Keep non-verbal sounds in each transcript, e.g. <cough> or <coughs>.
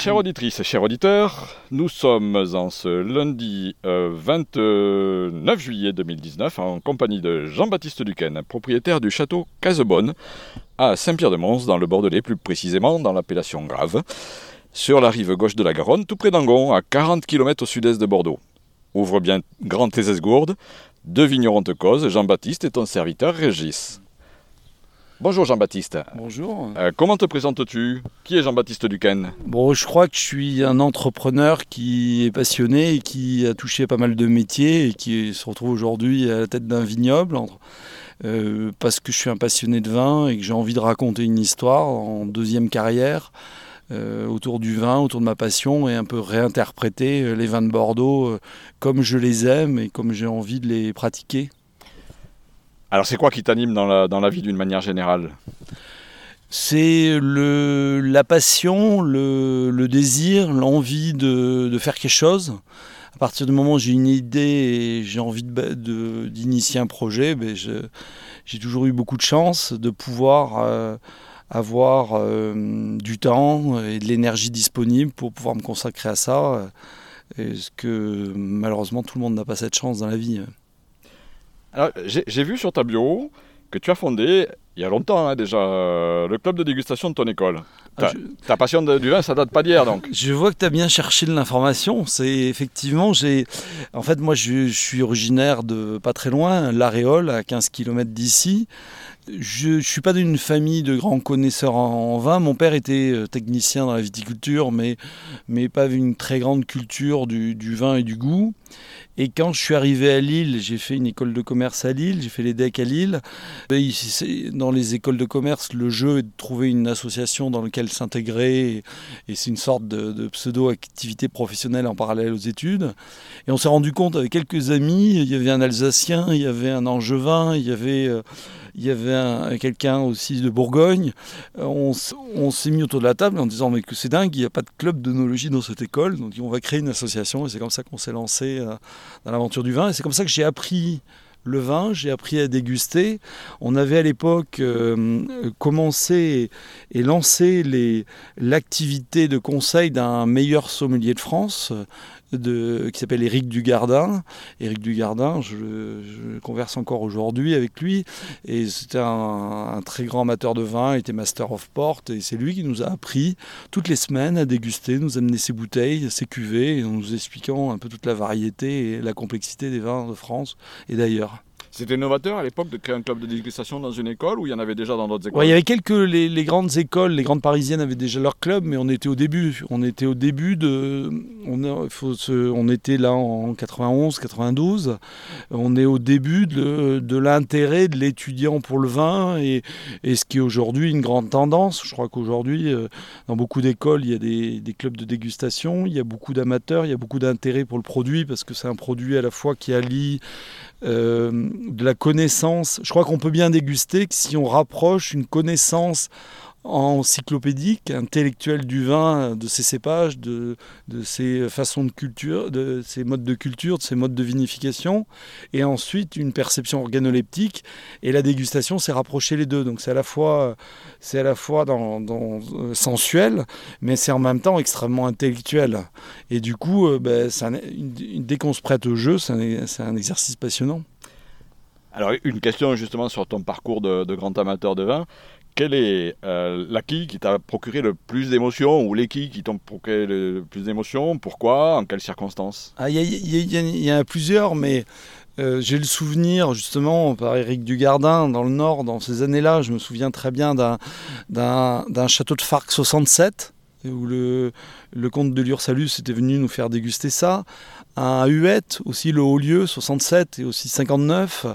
Chères auditrices, chers auditeurs, nous sommes en ce lundi 29 euh, juillet 2019 en compagnie de Jean-Baptiste Duquesne, propriétaire du château Casebonne à Saint-Pierre-de-Mons, dans le Bordelais, plus précisément dans l'appellation Grave, sur la rive gauche de la Garonne, tout près d'Angon, à 40 km au sud-est de Bordeaux. Ouvre bien grand tes esgourdes, deux vignerons te causent, Jean-Baptiste et ton serviteur Régis. Bonjour Jean-Baptiste. Bonjour. Euh, comment te présentes-tu? Qui est Jean-Baptiste Duquesne? Bon, je crois que je suis un entrepreneur qui est passionné et qui a touché pas mal de métiers et qui se retrouve aujourd'hui à la tête d'un vignoble. Euh, parce que je suis un passionné de vin et que j'ai envie de raconter une histoire en deuxième carrière euh, autour du vin, autour de ma passion et un peu réinterpréter les vins de Bordeaux comme je les aime et comme j'ai envie de les pratiquer. Alors c'est quoi qui t'anime dans la, dans la vie d'une manière générale? C'est la passion, le, désir, l'envie de, faire quelque chose. À partir du moment où j'ai une idée et j'ai envie d'initier un projet, ben j'ai toujours eu beaucoup de chance de pouvoir euh, avoir euh, du temps et de l'énergie disponible pour pouvoir me consacrer à ça. ce que malheureusement tout le monde n'a pas cette chance dans la vie. J'ai vu sur ta bio que tu as fondé, il y a longtemps hein, déjà, euh, le club de dégustation de ton école. Ah, ta, passion du vin, ça date pas d'hier donc. <laughs> Je vois que tu as bien cherché de l'information. C'est effectivement, j'ai. En fait, moi, je, suis originaire de pas très loin, l'Aréole, à 15 km d'ici. Je ne suis pas d'une famille de grands connaisseurs en, vin. Mon père était euh, technicien dans la viticulture, mais, mais pas une très grande culture du, du vin et du goût. Et quand je suis arrivé à Lille, j'ai fait une école de commerce à Lille, j'ai fait les DEC à Lille. Dans les écoles de commerce, le jeu est de trouver une association dans laquelle s'intégrer. Et c'est une sorte de, pseudo-activité professionnelle en parallèle aux études. Et on s'est rendu compte avec quelques amis, il y avait un Alsacien, il y avait un Angevin, il y avait... Euh, il y avait quelqu'un aussi de Bourgogne. On, on s'est mis autour de la table en disant mais que c'est dingue, il n'y a pas de club d'œnologie dans cette école, donc on va créer une association et c'est comme ça qu'on s'est lancé euh, dans l'aventure du vin et c'est comme ça que j'ai appris le vin, j'ai appris à déguster. On avait à l'époque euh, commencé et lancé l'activité de conseil d'un meilleur sommelier de France, qui s'appelle Éric Dugardin. Éric Dugardin, je, converse encore aujourd'hui avec lui, et c'était un, très grand amateur de vin, il était Master of Port, et c'est lui qui nous a appris toutes les semaines à déguster, nous amener ses bouteilles, ses cuvées, en nous expliquant un peu toute la variété et la complexité des vins de France et d'ailleurs. C'était novateur à l'époque de créer un club de dégustation dans une école ou il y en avait déjà dans d'autres écoles Il y avait quelques. Les, grandes écoles, les grandes parisiennes avaient déjà leur club, mais on était au début. On était au début de. On, était là en 91, 92. On est au début de, l'intérêt de l'étudiant pour le vin et, ce qui est aujourd'hui une grande tendance. Je crois qu'aujourd'hui, euh, dans beaucoup d'écoles, il y a des, des, clubs de dégustation, il y a beaucoup d'amateurs, il y a beaucoup d'intérêt pour le produit parce que c'est un produit à la fois qui allie de la connaissance. Je crois qu'on peut bien déguster que si on rapproche une connaissance encyclopédique, intellectuelle du vin, de ses cépages, de, de ses façons de culture, de ses modes de culture, de ses modes de vinification, et ensuite une perception organoleptique. Et la dégustation, c'est rapprocher les deux. Donc c'est à la fois, c'est à la fois dans, euh, sensuel, mais c'est en même temps extrêmement intellectuel. Et du coup, euh, ben, dès qu'on se prête au jeu, c'est un, un exercice passionnant. Alors, une question justement sur ton parcours de grand amateur de vin quel est euh, l'acquis qui t'a procuré le plus d'émotions ou les qui t'ont procuré le plus d'émotions Pourquoi En quelles circonstances? Il y, en a plusieurs, mais euh, j'ai le souvenir justement par Éric Dugardin dans le Nord, dans ces années-là, je me souviens très bien d'un château de Farc 67 où le, le comte de Lursalus était venu nous faire déguster ça. Un Huette, aussi le Haut-Lieu, 67 et aussi 59.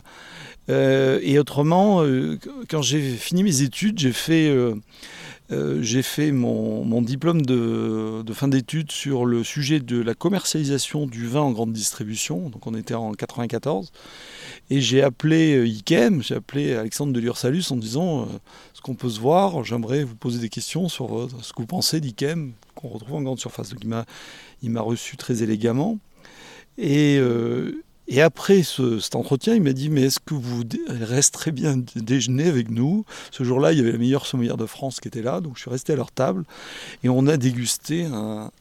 Euh, et autrement, euh, quand j'ai fini mes études, j'ai fait, euh, j'ai fait mon, diplôme de, fin d'études sur le sujet de la commercialisation du vin en grande distribution. Donc on était en 94. Et j'ai appelé IKEM, j'ai appelé Alexandre de Lursalus en disant ce qu'on peut se voir, j'aimerais vous poser des questions sur ce que vous pensez d'IKEM, qu'on retrouve en grande surface. Donc il m'a reçu très élégamment. Et Et après cet entretien, il m'a dit Mais est-ce que vous resterez bien déjeuner avec nous? Ce jour-là, il y avait la meilleure sommelière de France qui était là, donc je suis resté à leur table et on a dégusté un,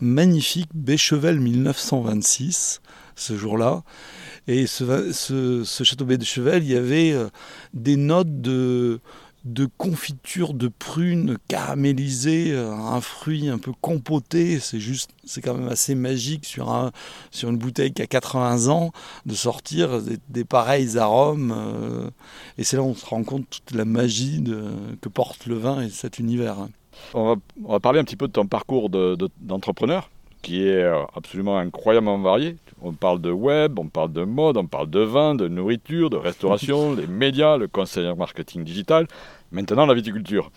magnifique Béchevel 1926 ce jour-là. Et ce, ce, ce château Béchevel, il y avait euh, des notes de de confiture de prunes caramélisées, euh, un fruit un peu compoté. C'est juste, c'est quand même assez magique sur, un, sur une bouteille qui a 80 ans de sortir des, pareils arômes. Euh, et c'est là où on se rend compte toute la magie de, que porte le vin et cet univers. On va, parler un petit peu de ton parcours d'entrepreneur. qui est euh, absolument incroyablement varié. On parle de web, on parle de mode, on parle de vin, de nourriture, de restauration, <laughs> les médias, le conseil en marketing digital. Maintenant, la viticulture.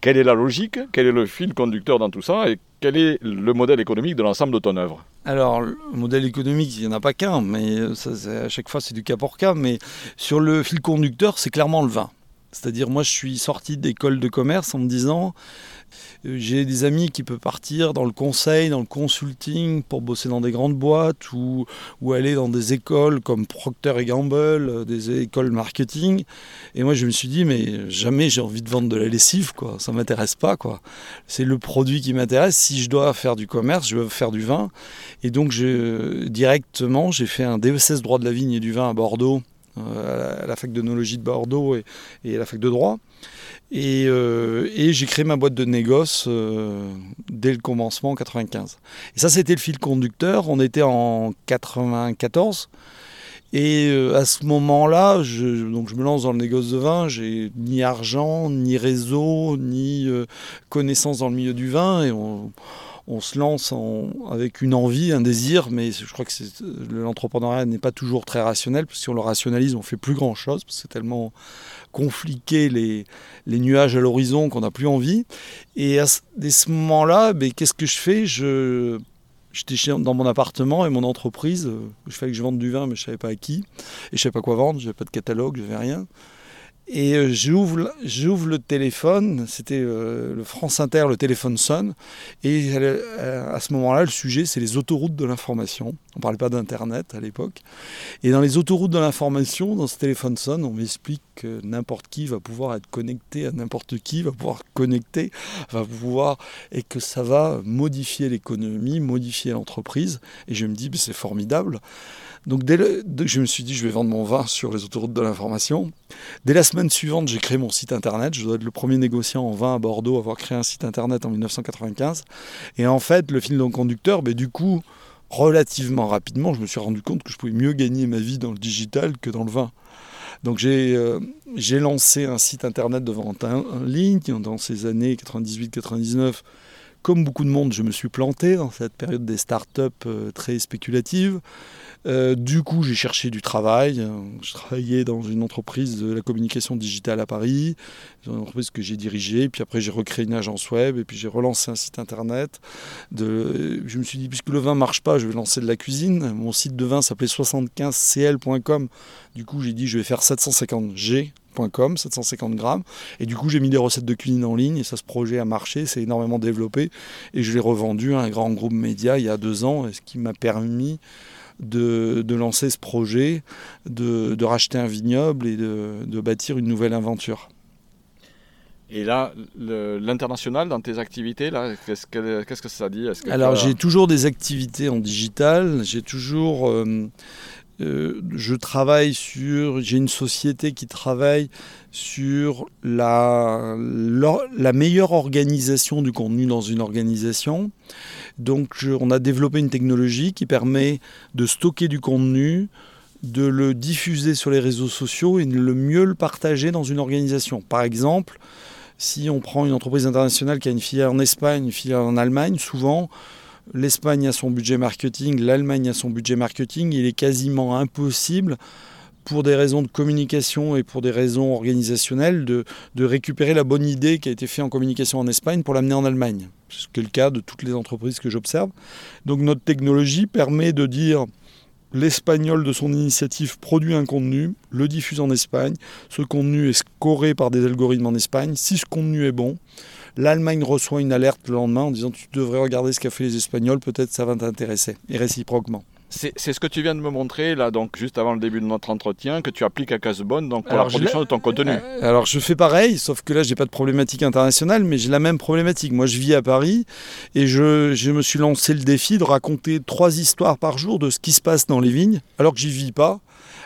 Quelle est la logique? Quel est le fil conducteur dans tout ça? Et quel est le modèle économique de l'ensemble de ton œuvre? Alors, le modèle économique, il n'y en a pas qu'un, mais à chaque fois, c'est du cas pour cas. Mais sur le fil conducteur, c'est clairement le vin. C'est-à-dire, moi, je suis sorti d'école de commerce en me disant, euh, j'ai des amis qui peuvent partir dans le conseil, dans le consulting pour bosser dans des grandes boîtes ou, aller dans des écoles comme Procter Gamble, euh, des écoles marketing. Et moi, je me suis dit, mais jamais j'ai envie de vendre de la lessive, quoi. Ça m'intéresse pas, quoi. C'est le produit qui m'intéresse. Si je dois faire du commerce, je veux faire du vin. Et donc, directement, j'ai fait un DESS droit de la vigne et du vin à Bordeaux, à la fac d'onologie de Bordeaux et, à la fac de droit. Euh, et, j'ai créé ma boîte de négoce euh, dès le commencement en 95. Et ça, c'était le fil conducteur. On était en 94. Et euh, à ce moment-là, je, donc je me lance dans le négoce de vin. J'ai ni argent, ni réseau, ni connaissance dans le milieu du vin. Et on, on se lance avec une envie, un désir, mais je crois que l'entrepreneuriat n'est pas toujours très rationnel, parce que si on le rationalise, on fait plus grand-chose, parce que c'est tellement compliqué les, nuages à l'horizon qu'on n'a plus envie. Et à ce moment-là, ben, qu'est-ce que je fais? Je, J'étais dans mon appartement et mon entreprise, euh, je fallait que je vende du vin, mais je ne savais pas à qui, et je ne savais pas quoi vendre, je n'avais pas de catalogue, je n'avais rien. Et euh, j'ouvre, le téléphone, c'était euh, le France Inter, le téléphone sonne. Et euh, à ce moment-là, le sujet, c'est les autoroutes de l'information. On ne parlait pas d'Internet à l'époque. Et dans les autoroutes de l'information, dans ce téléphone sonne, on m'explique que n'importe qui va pouvoir être connecté à n'importe qui, va pouvoir connecter, va pouvoir, et que ça va modifier l'économie, modifier l'entreprise. Et je me dis, c'est formidable. Donc dès, que je me suis dit, je vais vendre mon vin sur les autoroutes de l'information, dès la semaine suivante, j'ai créé mon site internet. Je dois être le premier négociant en vin à Bordeaux à avoir créé un site internet en 1995. Et en fait, le fil conducteur, ben, du coup, relativement rapidement, je me suis rendu compte que je pouvais mieux gagner ma vie dans le digital que dans le vin. Donc j'ai euh, lancé un site internet de vente en ligne dans ces années 98-99 comme beaucoup de monde, je me suis planté dans cette période des startups euh, très spéculatives. Euh, du coup, j'ai cherché du travail. Je travaillais dans une entreprise de la communication digitale à Paris, une entreprise que j'ai dirigée. Puis après, j'ai recréé une agence web et puis j'ai relancé un site internet. Je me suis dit, puisque le vin marche pas, je vais lancer de la cuisine. Mon site de vin s'appelait 75cl.com. Du coup, j'ai dit, je vais faire 750G 750 grammes. Et du coup, j'ai mis des recettes de cuisine en ligne et ça, ce projet a marché, c'est énormément développé. Et je l'ai revendu à un grand groupe média il y a deux ans, ce qui m'a permis de, lancer ce projet, de, racheter un vignoble et de, bâtir une nouvelle aventure. Et là, l'international dans tes activités, qu'est-ce que, qu'est-ce que ça dit? Alors, j'ai toujours des activités en digital. J'ai toujours euh, euh, je travaille sur, j'ai une société qui travaille sur la, la, meilleure organisation du contenu dans une organisation. Donc on a développé une technologie qui permet de stocker du contenu, de le diffuser sur les réseaux sociaux et de le mieux le partager dans une organisation. Par exemple, si on prend une entreprise internationale qui a une filiale en Espagne, une filiale en Allemagne, souvent l'Espagne a son budget marketing, l'Allemagne a son budget marketing, il est quasiment impossible pour des raisons de communication et pour des raisons organisationnelles, de, récupérer la bonne idée qui a été faite en communication en Espagne pour l'amener en Allemagne. Ce qui est le cas de toutes les entreprises que j'observe. Donc notre technologie permet de dire l'espagnol de son initiative produit un contenu, le diffuse en Espagne, ce contenu est scoré par des algorithmes en Espagne, si ce contenu est bon, L'Allemagne reçoit une alerte le lendemain en disant tu devrais regarder ce qu'a fait les Espagnols, peut-être ça va t'intéresser, et réciproquement. C'est ce que tu viens de me montrer là, donc juste avant le début de notre entretien, que tu appliques à Casebonne donc pour Alors, la je production de ton contenu. Euh, Alors je fais pareil, sauf que là j'ai pas de problématique internationale, mais j'ai la même problématique. Moi je vis à Paris et je, je me suis lancé le défi de raconter trois histoires par jour de ce qui se passe dans les vignes, alors que j'y vis pas.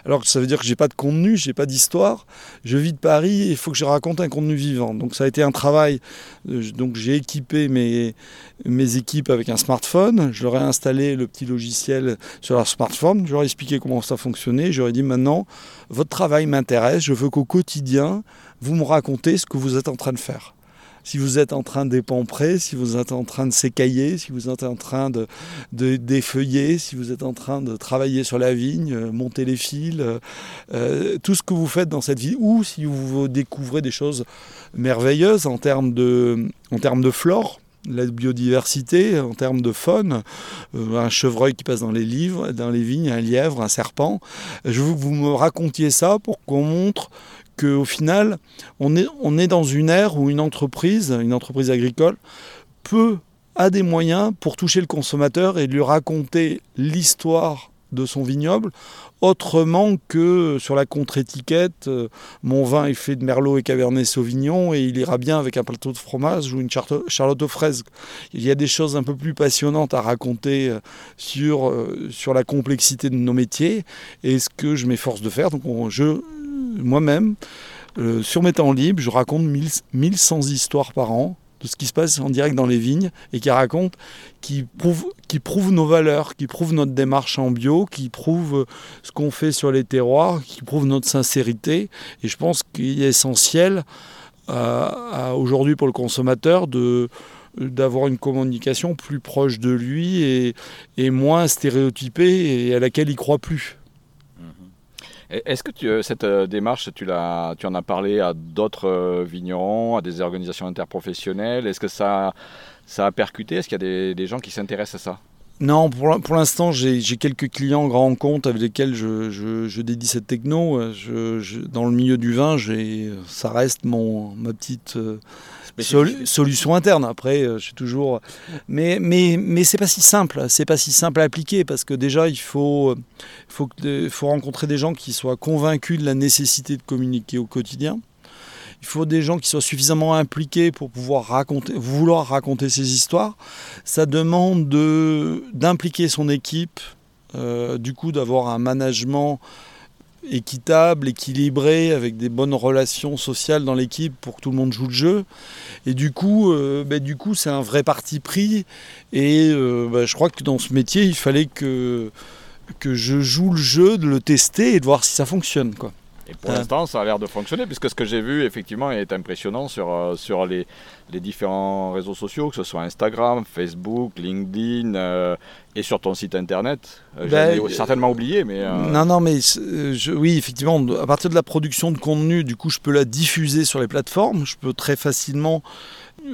Alors ça veut dire que j'ai pas de contenu, j'ai pas d'histoire. Je vis de Paris il faut que je raconte un contenu vivant. Donc ça a été un travail. Euh, Donc j'ai équipé mes, mes équipes avec un smartphone. Je leur ai installé le petit logiciel sur leur smartphone. Je leur ai expliqué comment ça fonctionnait. Ai dit maintenant, votre travail m'intéresse. Je veux qu'au quotidien, vous me racontez ce que vous êtes en train de faire. Si vous êtes en train d'épamprer, si vous êtes en train de s'écailler, si vous êtes en train de, de défeuiller, si vous êtes en train de travailler sur la vigne, euh, monter les fils, euh, euh, tout ce que vous faites dans cette vie, ou si vous découvrez des choses merveilleuses en termes de, en termes de flore, la biodiversité, en termes de faune, un chevreuil qui passe dans les livres, dans les vignes, un lièvre, un serpent. Je veux que vous me racontiez ça pour qu'on montre qu'au final, on est, dans une ère où une entreprise, une entreprise agricole, peut, a des moyens pour toucher le consommateur et lui raconter l'histoire de son vignoble autrement que sur la contre-étiquette, euh, mon vin est fait de merlot et cabernet sauvignon et il ira bien avec un plateau de fromage ou une charlotte aux fraises. Il y a des choses un peu plus passionnantes à raconter euh, sur, euh, sur la complexité de nos métiers et ce que je m'efforce de faire. Donc on- je, moi-même, euh, sur mes temps libres, je raconte 1000 1100 histoires par an de ce qui se passe en direct dans les vignes et qui racontent, qui prouvent nos valeurs, qui prouvent notre démarche en bio, qui prouvent ce qu'on fait sur les terroirs, qui prouvent notre sincérité. Et je pense qu'il est essentiel euh, aujourd'hui pour le consommateur d'avoir une communication plus proche de lui et, et moins stéréotypée et à laquelle il croit plus. Et Est-ce que euh, cette euh, démarche, tu, en as parlé à d'autres euh, vignerons, à des organisations interprofessionnelles? Est-ce que ça, a percuté? Est-ce qu'il y a des gens qui s'intéressent à ça? Non, pour, l'in- pour l'instant, j'ai quelques clients grands comptes avec lesquels je, je- je dédie cette techno. Euh, Je- dans le milieu du vin, j'ai- ça reste mon, ma petite euh, sol- solution interne. Après, euh, je suis toujours. Mais, mais, mais c'est pas si simple. C'est pas si simple à appliquer parce que déjà, il faut, faut, que- faut rencontrer des gens qui soient convaincus de la nécessité de communiquer au quotidien. Il faut des gens qui soient suffisamment impliqués pour pouvoir vouloir raconter ces histoires. Ça demande de- d'impliquer son équipe, euh, du coup d'avoir un management équitable, équilibré, avec des bonnes relations sociales dans l'équipe pour que tout le monde joue le jeu. Et du coup, euh, ben, du coup, c'est un vrai parti pris. Et euh, ben, je crois que dans ce métier, il fallait que que je joue le jeu, de le tester et de voir si ça fonctionne. Quoi. Et pour l'instant, ça a l'air de fonctionner, puisque ce que j'ai vu, effectivement, est impressionnant sur, euh, sur les, les différents réseaux sociaux, que ce soit Instagram, Facebook, LinkedIn, euh, et sur ton site internet. Euh, Ben, J'en ai certainement oublié, mais... Non, non, mais je- oui, effectivement, à partir de la production de contenu, du coup, je peux la diffuser sur les plateformes. Je peux très facilement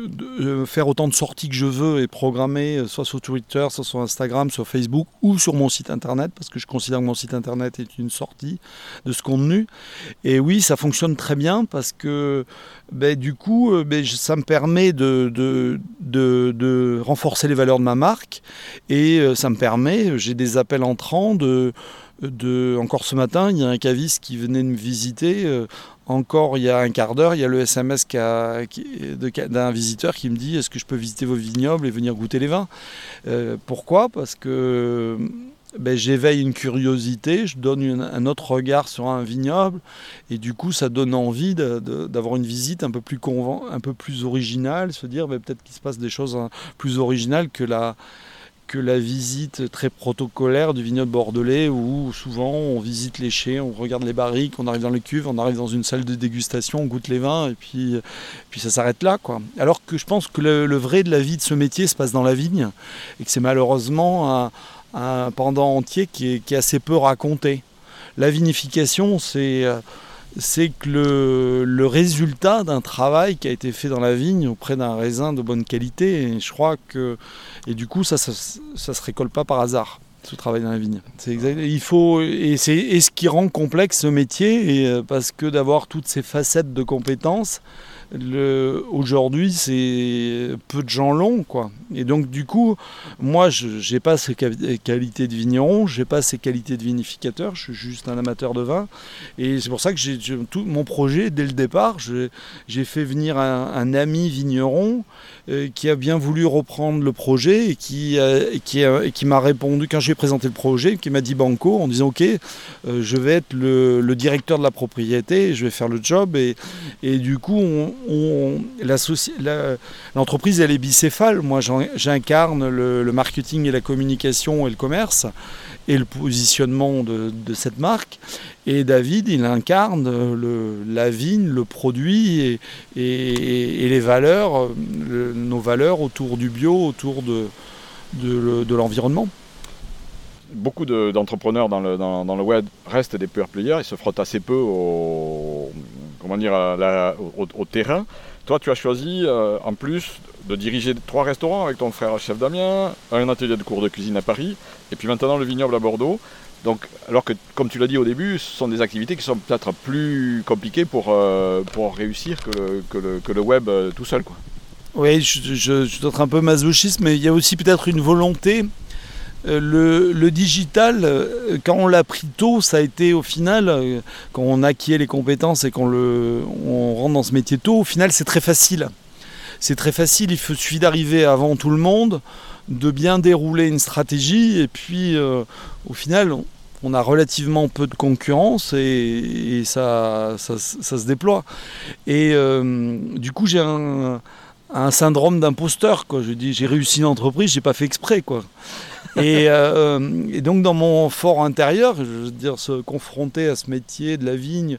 de- euh, faire autant de sorties que je veux et programmer, euh, soit sur Twitter, soit sur Instagram, sur Facebook ou sur mon site internet, parce que je considère que mon site internet est une sortie de ce contenu. Et oui, ça fonctionne très bien parce que ben, du coup, euh, ben, ça me permet de, renforcer les valeurs de ma marque et ça me permet, j'ai des appels entrants de, encore ce matin, il y a un caviste qui venait de me visiter. euh, encore il y a un quart d'heure, il y a le SMS d'un visiteur qui me dit Est-ce que je peux visiter vos vignobles et venir goûter les vins? Euh, Pourquoi? Parce que ben, j'éveille une curiosité, je donne un autre regard sur un vignoble, et du coup, ça donne envie d'avoir une visite un peu plus, un peu plus originale, se dire ben, peut-être qu'il se passe des choses hein, plus originales que la que la visite très protocolaire du vignoble bordelais où souvent on visite les chais, on regarde les barriques, on arrive dans les cuves, on arrive dans une salle de dégustation, on goûte les vins et puis, puis ça s'arrête là. Quoi. Alors que je pense que le, vrai de la vie de ce métier se passe dans la vigne et que c'est malheureusement un, pendant entier qui est, qui est assez peu raconté. La vinification, c'est euh, c'est que le, résultat d'un travail qui a été fait dans la vigne auprès d'un raisin de bonne qualité. Et je crois que et du coup ça ça, ça se récolte pas par hasard ce travail dans la vigne. C'est exact. Il faut et c'est et ce qui rend complexe ce métier et euh, parce que d'avoir toutes ces facettes de compétences aujourd'hui, c'est peu de gens l'ont, quoi. Et donc, du coup, moi, je n'ai pas ces qualités de vigneron, je n'ai pas ces qualités de vinificateur, je suis juste un amateur de vin. Et c'est pour ça que j'ai mon projet, dès le départ, j'ai fait venir un, ami vigneron euh, qui a bien voulu reprendre le projet et qui m'a répondu quand j'ai présenté le projet, qui m'a dit banco en disant Ok, euh, je vais être le, directeur de la propriété, je vais faire le job. Et, et du coup, on, l'entreprise, elle est bicéphale. Moi, j'incarne le, marketing et la communication et le commerce et le positionnement de, cette marque. Et David, il incarne la vigne, le produit et, les valeurs, nos valeurs autour du bio, autour de, l'environnement. Beaucoup d'entrepreneurs dans, le, web restent des pure players, ils se frottent assez peu au, comment dire, au, terrain. Toi, tu as choisi, euh, en plus, de diriger trois restaurants avec ton frère chef Damien, un atelier de cours de cuisine à Paris, et puis maintenant le vignoble à Bordeaux. Donc, alors que, comme tu l'as dit au début, ce sont des activités qui sont peut-être plus compliquées pour, euh, pour réussir que le, que le, que le web euh, tout seul. Quoi. Oui, je, je, suis peut-être un peu masochiste, mais il y a aussi peut-être une volonté. Euh, le, le, digital, quand on l'a pris tôt, ça a été au final, quand on acquiert les compétences et qu'on on rentre dans ce métier tôt, au final c'est très facile c'est très facile, il suffit d'arriver avant tout le monde, de bien dérouler une stratégie, et puis euh, au final, on a relativement peu de concurrence et, ça, se déploie. Et euh, du coup, j'ai un, syndrome d'imposteur. Je dis, j'ai réussi une entreprise, j'ai pas fait exprès. Quoi. Et, euh, et, donc, dans mon fort intérieur, je veux dire, se confronter à ce métier de la vigne,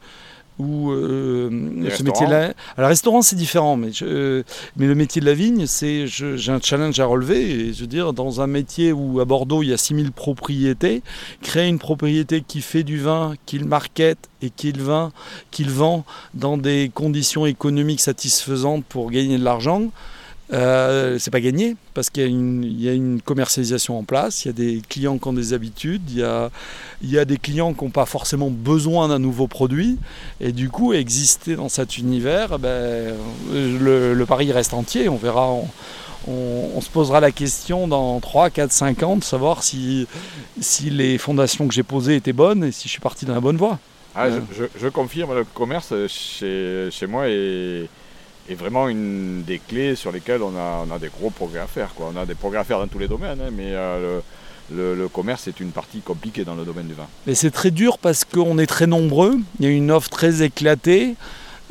ou euh, ce métier-là. Alors, restaurant, c'est différent, mais, euh, mais le métier de la vigne, c'est j'ai un challenge à relever. Et je veux dire, dans un métier où à Bordeaux, il y a 6000 propriétés, créer une propriété qui fait du vin, qui le market et qui le vin, qui le vend dans des conditions économiques satisfaisantes pour gagner de l'argent, euh, c'est pas gagné parce qu'il y, a une commercialisation en place, il y a des clients qui ont des habitudes, il y a, il y a des clients qui n'ont pas forcément besoin d'un nouveau produit et du coup exister dans cet univers, ben, le, pari reste entier, on verra. On, se posera la question dans 3, 4, 5 ans de savoir si, si les fondations que j'ai posées étaient bonnes et si je suis parti dans la bonne voie. Ah, je, confirme, le commerce chez, chez moi est, est vraiment une des clés sur lesquelles on a, des gros progrès à faire. On a des progrès à faire dans tous les domaines, hein, mais euh, le, commerce est une partie compliquée dans le domaine du vin. Mais c'est très dur parce qu'on est très nombreux, il y a une offre très éclatée,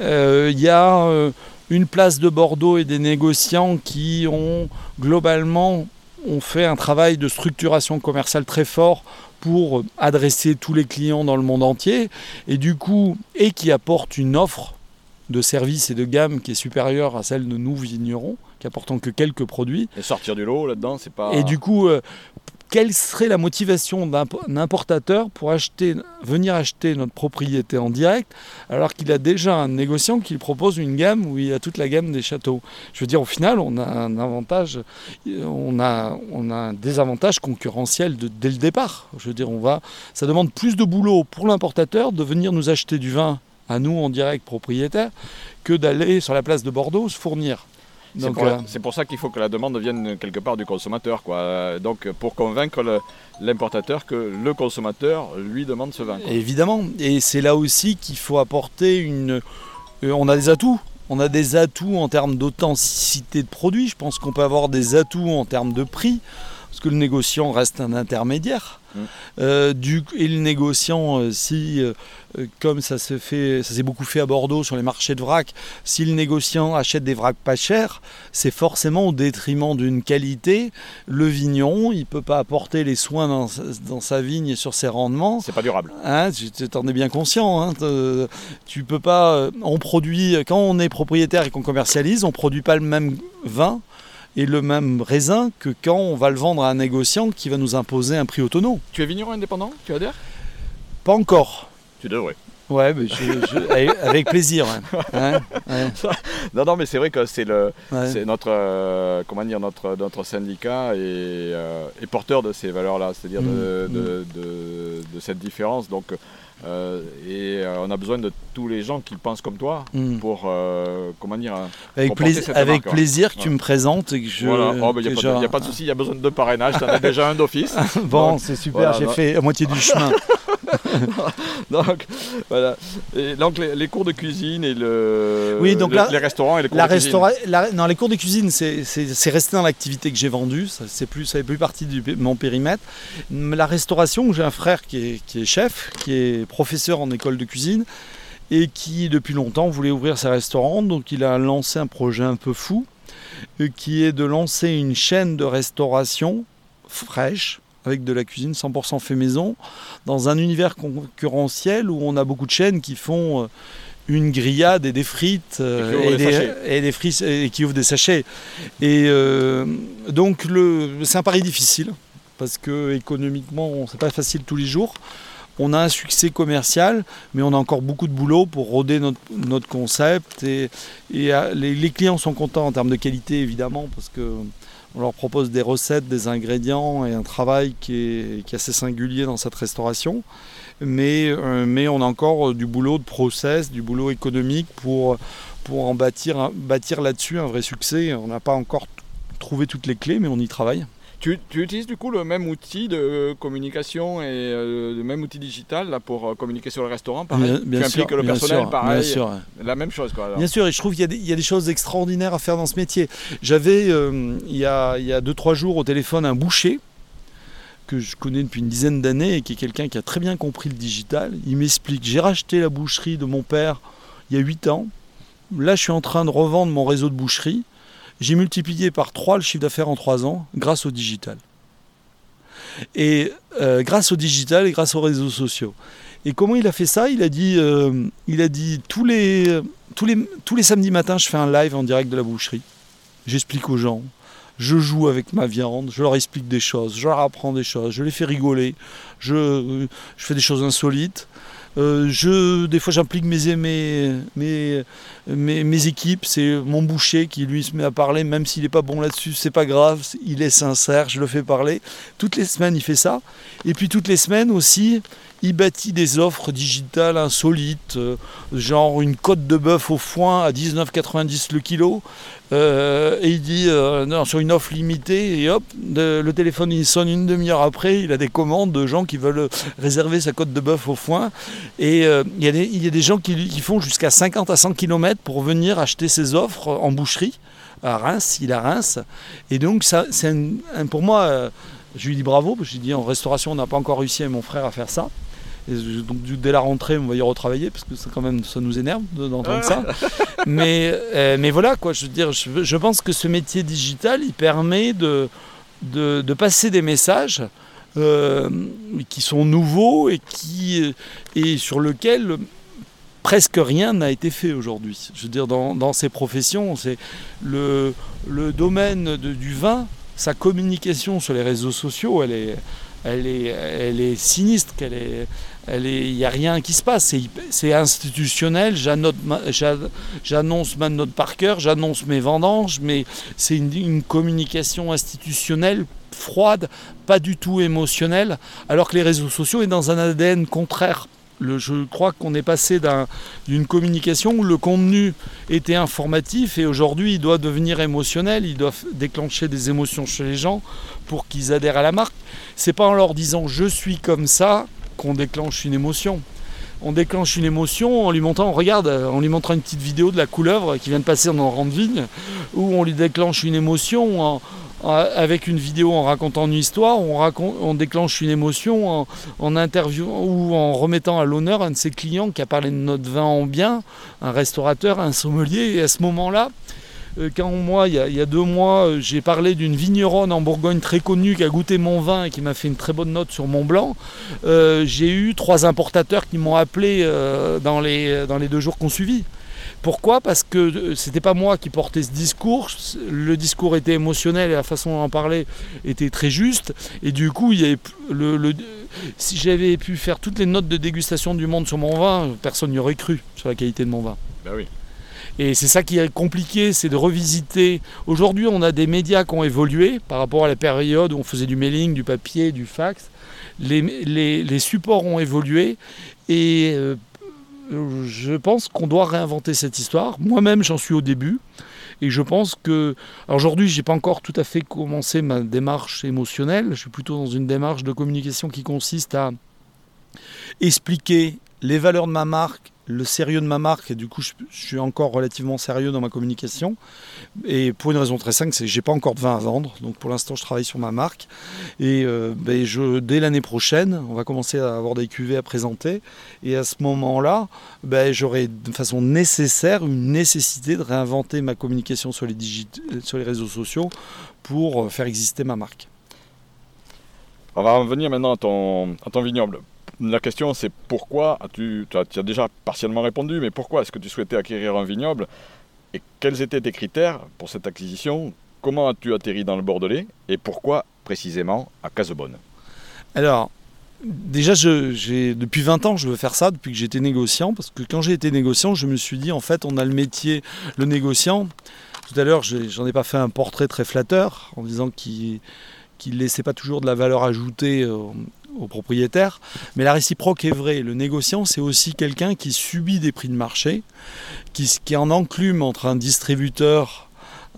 euh, il y a euh, une place de Bordeaux et des négociants qui ont globalement ont fait un travail de structuration commerciale très fort pour adresser tous les clients dans le monde entier et du coup et qui apportent une offre de service et de gamme qui est supérieure à celle de nous vignerons, qui apportons que quelques produits. Et sortir du lot là-dedans, c'est pas. Et du coup, euh, quelle serait la motivation d'un importateur pour acheter, venir acheter notre propriété en direct alors qu'il a déjà un négociant qui lui propose une gamme où il y a toute la gamme des châteaux? Je veux dire, au final, on a un avantage, on a, on a un désavantage concurrentiel de, dès le départ. Je veux dire, on va, ça demande plus de boulot pour l'importateur de venir nous acheter du vin à nous en direct propriétaire que d'aller sur la place de Bordeaux se fournir. Euh, c'est pour, ça qu'il faut que la demande vienne quelque part du consommateur. Quoi. Donc pour convaincre l'importateur que le consommateur lui demande ce vin. Évidemment, et c'est là aussi qu'il faut apporter une... Euh, on a des atouts. On a des atouts en termes d'authenticité de produit. Je pense qu'on peut avoir des atouts en termes de prix, parce que le négociant reste un intermédiaire. Mm. Euh, du, et le négociant, euh, si, euh, comme ça se fait, ça s'est beaucoup fait à Bordeaux sur les marchés de vrac, si le négociant achète des vracs pas chers, c'est forcément au détriment d'une qualité. Le vigneron, il peut pas apporter les soins dans, sa vigne et sur ses rendements. C'est pas durable. Hein, tu en es bien conscient. Hein, tu peux pas. On produit quand on est propriétaire et qu'on commercialise, on produit pas le même vin et le même raisin que quand on va le vendre à un négociant qui va nous imposer un prix autonome. Tu es vigneron indépendant? Tu adhères? Pas encore. Tu devrais. Ouais, mais avec plaisir. Hein, <laughs> non, non, mais c'est vrai que c'est le, notre, euh, comment dire, notre, notre syndicat est, euh, porteur de ces valeurs-là, c'est-à-dire mm, mm. de, de, cette différence. Donc, Euh, et euh, on a besoin de tous les gens qui pensent comme toi Mm. pour, euh, comment dire, Avec, pour plaisir, cette avec marque, hein. plaisir que tu me présentes je. voilà, il n'y que a, pas de- y a pas de souci, il y a besoin de deux parrainages, tu en as déjà un d'office. <laughs> Bon, c'est super, j'ai fait la moitié du chemin. <laughs> <laughs> donc, voilà. Et donc les, les cours de cuisine et le, Oui, donc le- là, les restaurants et les cours La de cuisine. restaura- la- non, les cours de cuisine, c'est- resté dans l'activité que j'ai vendue. Ça, c'est plus, ça fait plus partie de mon périmètre. La restauration, j'ai un frère qui est, qui est chef, qui est professeur en école de cuisine et qui, depuis longtemps, voulait ouvrir ses restaurants. Donc, il a lancé un projet un peu fou euh, qui est de lancer une chaîne de restauration fraîche avec de la cuisine 100% fait maison dans un univers concurrentiel où on a beaucoup de chaînes qui font euh, une grillade et des frites euh, Et qui ouvrent et, des des, sachets. et des frites et qui ouvrent des sachets. Et euh, donc le, c'est un pari difficile parce que économiquement c'est pas facile tous les jours. On a un succès commercial, mais on a encore beaucoup de boulot pour roder notre, notre concept. Et, et, les, les clients sont contents en termes de qualité, évidemment, parce que on leur propose des recettes, des ingrédients et un travail qui est, assez singulier dans cette restauration. Mais, euh, mais on a encore du boulot de process, du boulot économique pour, pour en bâtir, là-dessus un vrai succès. On n'a pas encore trouvé toutes les clés, mais on y travaille. Tu, tu utilises du coup le même outil de communication et euh, le même outil digital là, pour euh, communiquer sur le restaurant, pareil? Bien- bien Tu sûr, impliques le bien personnel, sûr, pareil bien sûr. La même chose quoi. alors. Bien sûr, et je trouve qu'il y, a des- il y a des choses extraordinaires à faire dans ce métier. J'avais, euh, il y a 2-3 jours au téléphone, un boucher que je connais depuis une dizaine d'années et qui est quelqu'un qui a très bien compris le digital. Il m'explique, j'ai racheté la boucherie de mon père il y a 8 ans. Là, je suis en train de revendre mon réseau de boucherie. J'ai multiplié par 3 le chiffre d'affaires en 3 ans grâce au digital. Et euh, grâce au digital et grâce aux réseaux sociaux. Et comment il a fait ça? Il a dit, euh, il a dit tous les, tous les, tous les samedis matins, je fais un live en direct de la boucherie. J'explique aux gens. Je joue avec ma viande, je leur explique des choses, je leur apprends des choses, je les fais rigoler, je, je fais des choses insolites. Euh, je, des fois, j'implique mes, mes, mes, mes, équipes. C'est mon boucher qui lui se met à parler, même s'il n'est pas bon là-dessus, c'est pas grave. Il est sincère, je le fais parler. Toutes les semaines, il fait ça. Et puis toutes les semaines aussi, il bâtit des offres digitales insolites, euh, genre une côte de bœuf au foin à 19,90 le kilo. Euh, et il dit euh, sur une offre limitée, et hop, le téléphone il sonne une demi-heure après, il a des commandes de gens qui veulent réserver sa côte de bœuf au foin. Et il y, a des- a gens qui, font jusqu'à 50 à 100 km pour venir acheter ses offres en boucherie, à Reims, il à Reims. Et donc, ça, c'est pour moi, je lui dis bravo, parce que je lui dis en restauration, on n'a pas encore réussi avec mon frère à faire ça. Donc dès la rentrée, on va y retravailler parce que ça quand même ça nous énerve de- d'entendre ça. Mais, euh, mais voilà quoi, je veux dire, je, pense que ce métier digital, il permet de, de, passer des messages euh, qui sont nouveaux et qui et sur lesquels presque rien n'a été fait aujourd'hui. Je veux dire, dans, dans ces professions, c'est le, le domaine du vin, sa communication sur les réseaux sociaux, elle est, elle est, elle est sinistre, elle est, il n'y a rien qui se passe, c'est, institutionnel, j'annonce ma note par cœur, j'annonce mes vendanges, mais c'est une, communication institutionnelle froide, pas du tout émotionnelle, alors que les réseaux sociaux est dans un ADN contraire. Je crois qu'on est passé d'un- d'une communication où le contenu était informatif et aujourd'hui il doit devenir émotionnel, il doit déclencher des émotions chez les gens pour qu'ils adhèrent à la marque. C'est pas en leur disant je suis comme ça qu'on déclenche une émotion. On déclenche une émotion en lui montrant, regarde, euh, en lui montrant une petite vidéo de la couleuvre qui vient de passer dans le rang de vigne, où on lui déclenche une émotion avec une vidéo en racontant une histoire, on, raconte, on déclenche une émotion en, en interviewant ou en remettant à l'honneur un de ses clients qui a parlé de notre vin en bien, un restaurateur, un sommelier, et à ce moment-là, quand moi, il y, a, deux mois, euh, j'ai parlé d'une vigneronne en Bourgogne très connue qui a goûté mon vin et qui m'a fait une très bonne note sur mon blanc, euh, j'ai eu trois importateurs qui m'ont appelé euh, dans, les, deux jours qu'on suivit. Pourquoi? Parce que euh, c'était pas moi qui portais ce discours, le discours était émotionnel et la façon d'en parler était très juste, et du coup, si j'avais pu faire toutes les notes de dégustation du monde sur mon vin, personne n'y aurait cru sur la qualité de mon vin. Ben oui. Et c'est ça qui est compliqué, c'est de revisiter. Aujourd'hui, on a des médias qui ont évolué par rapport à la période où on faisait du mailing, du papier, du fax. Les, supports ont évolué et euh, je pense qu'on doit réinventer cette histoire. Moi-même, j'en suis au début. Et je pense que. Aujourd'hui, je n'ai pas encore tout à fait commencé ma démarche émotionnelle. Je suis plutôt dans une démarche de communication qui consiste à expliquer les valeurs de ma marque le sérieux de ma marque, et du coup je, suis encore relativement sérieux dans ma communication. Et pour une raison très simple, c'est que j'ai pas encore de vin à vendre, donc pour l'instant je travaille sur ma marque. Et euh, ben, je, dès l'année prochaine, on va commencer à avoir des cuvées à présenter. Et à ce moment-là, ben, j'aurai de façon nécessaire une nécessité de réinventer ma communication sur les, réseaux sociaux pour euh, faire exister ma marque. On va revenir maintenant à ton vignoble la question c'est pourquoi, tu, as, déjà partiellement répondu, mais pourquoi est-ce que tu souhaitais acquérir un vignoble et quels étaient tes critères pour cette acquisition? Comment as-tu atterri dans le Bordelais et pourquoi précisément à Casebonne? Alors, déjà, depuis 20 ans, je veux faire ça, depuis que j'étais négociant, parce que quand j'ai été négociant, je me suis dit, en fait, on a le métier, le négociant. Tout à l'heure, j'en ai pas fait un portrait très flatteur, en disant qu'il ne laissait pas toujours de la valeur ajoutée au propriétaire. Mais la réciproque est vraie. Le négociant, c'est aussi quelqu'un qui subit des prix de marché, qui, qui en enclume entre un distributeur,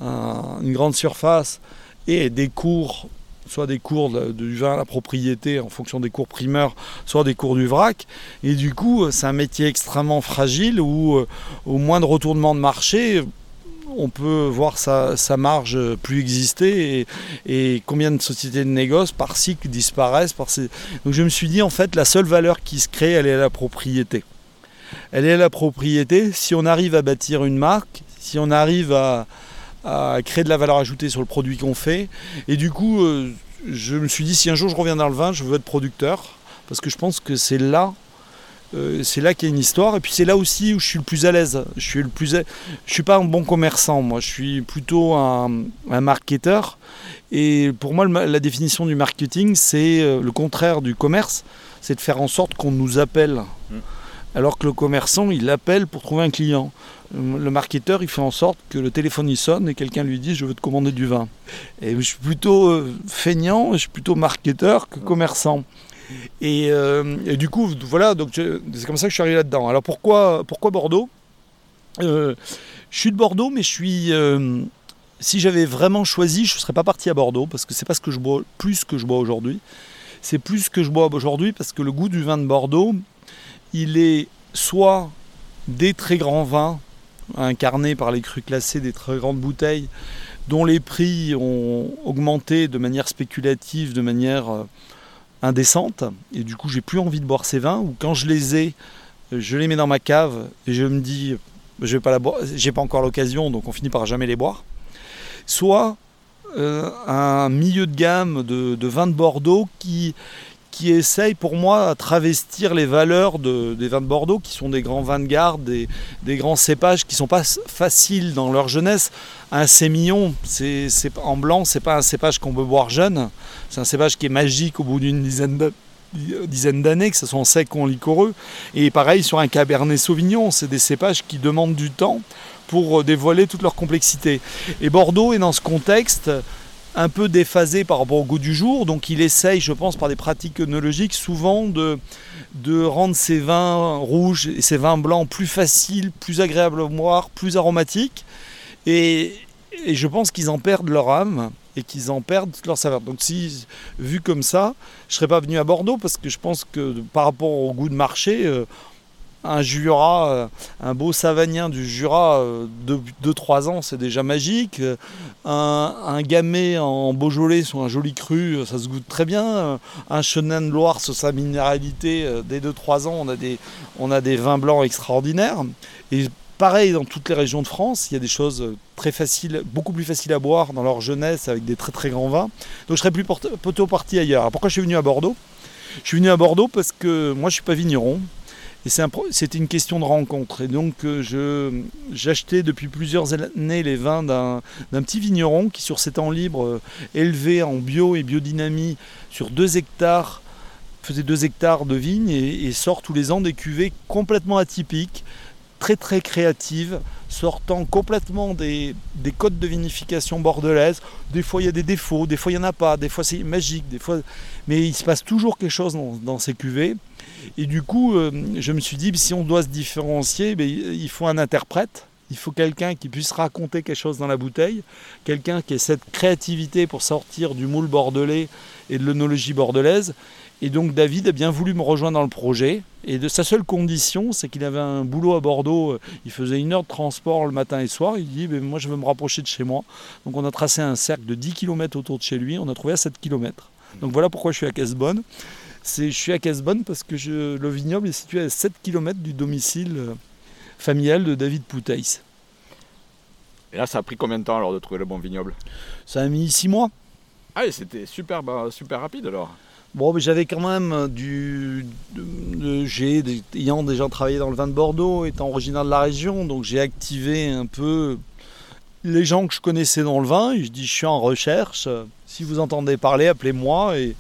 une grande surface et des cours soit des cours du vin à la propriété en fonction des cours primeurs, soit des cours du vrac. Et du coup, c'est un métier extrêmement fragile où, euh, au moindre retournement de marché, on peut voir sa, marge plus exister et, combien de sociétés de négoce par cycle disparaissent. Par Donc je me suis dit en fait la seule valeur qui se crée elle est la propriété. Elle est la propriété. Si on arrive à bâtir une marque, si on arrive à, créer de la valeur ajoutée sur le produit qu'on fait, et du coup euh, je me suis dit si un jour je reviens dans le vin, je veux être producteur parce que je pense que c'est là euh, c'est là qu'il y a une histoire. Et puis c'est là aussi où je suis le plus à l'aise. Je suis le plus, je suis pas un bon commerçant. Moi, je suis plutôt un, marketeur. Et pour moi, la définition du marketing, c'est euh, le contraire du commerce. C'est de faire en sorte qu'on nous appelle. Mm. Alors que le commerçant, il appelle pour trouver un client. Euh, le marketeur, il fait en sorte que le téléphone il sonne et quelqu'un lui dit je veux te commander du vin. Et je suis plutôt feignant, je suis plutôt marketeur que commerçant. Euh, et, du coup, voilà, c'est comme ça que je suis arrivé là-dedans. Alors pourquoi, pourquoi Bordeaux? Euh, Je suis de Bordeaux, mais je suis. Euh, si j'avais vraiment choisi, je ne serais pas parti à Bordeaux parce que c'est pas ce que je bois, plus que je bois aujourd'hui. C'est plus ce que je bois aujourd'hui parce que le goût du vin de Bordeaux, il est soit des très grands vins incarnés par les crus classés, des très grandes bouteilles dont les prix ont augmenté de manière spéculative, de manière indécente et du coup j'ai plus envie de boire ces vins ou quand je les ai je les mets dans ma cave et je me dis je vais pas la boire j'ai pas encore l'occasion donc on finit par jamais les boire soit euh, un milieu de gamme de, de vins de Bordeaux qui qui essaye pour moi à travestir les valeurs des vins de Bordeaux, qui sont des grands vins de garde, des, grands cépages qui sont pas faciles dans leur jeunesse. Un sémillon, c'est, en blanc, c'est pas un cépage qu'on peut boire jeune, c'est un cépage qui est magique au bout d'une dizaine d'années, que ce soit en sec ou en liquoreux. Et pareil sur un cabernet sauvignon, c'est des cépages qui demandent du temps pour dévoiler toute leur complexité. Et Bordeaux est dans ce contexte un peu déphasé par rapport au goût du jour. Donc il essaye, je pense, par des pratiques œnologiques, souvent de, de rendre ses vins rouges et ses vins blancs plus faciles, plus agréables à boire, plus aromatiques. Et, je pense qu'ils en perdent leur âme et qu'ils en perdent leur saveur. Donc si, vu comme ça, je serais pas venu à Bordeaux parce que je pense que par rapport au goût de marché, euh, un Jura, euh, un beau Savagnin du Jura euh, de 2-3 ans, c'est déjà magique. Un, un Gamay en Beaujolais sur un joli cru, ça se goûte très bien. Un Chenin de Loire sur sa minéralité, dès 2-3 ans, on a, des, on a des vins blancs extraordinaires. Et pareil dans toutes les régions de France, il y a des choses très faciles, beaucoup plus faciles à boire dans leur jeunesse avec des très très grands vins. Donc je serais plus plutôt parti ailleurs. Pourquoi je suis venu à Bordeaux? Je suis venu à Bordeaux parce que moi je suis pas vigneron. Et c'était une question de rencontre. Et donc euh, j'achetais depuis plusieurs années les vins d'un petit vigneron qui sur ses temps libres euh, élevait en bio et biodynamie sur 2 hectares, faisait 2 hectares de vignes et, sort tous les ans des cuvées complètement atypiques, très très créative, sortant complètement des, codes de vinification bordelaise. Des fois il y a des défauts, des fois il n'y en a pas, des fois c'est magique, des fois... mais il se passe toujours quelque chose dans, ces cuvées. Et du coup, euh, je me suis dit, si on doit se différencier, ben, il faut un interprète. Il faut quelqu'un qui puisse raconter quelque chose dans la bouteille, quelqu'un qui ait cette créativité pour sortir du moule bordelais et de l'œnologie bordelaise. Et donc David a bien voulu me rejoindre dans le projet. Et de sa seule condition, c'est qu'il avait un boulot à Bordeaux. Il faisait une heure de transport le matin et le soir. Il dit ben, Moi, je veux me rapprocher de chez moi. Donc, on a tracé un cercle de 10 km autour de chez lui. On a trouvé à 7 km. Donc, voilà pourquoi je suis à Casbonne. Je suis à Casbonne parce que le vignoble est situé à 7 km du domicile euh, familial de David Pouteis. Et là, ça a pris combien de temps alors de trouver le bon vignoble? Ça a mis 6 mois. Ah, c'était super, bah, super rapide alors Bon, mais j'avais quand même du. j'ai, ayant déjà travaillé dans le vin de Bordeaux, étant originaire de la région, donc j'ai activé un peu les gens que je connaissais dans le vin. Et je dis, je suis en recherche. Si vous entendez parler, appelez-moi. Et,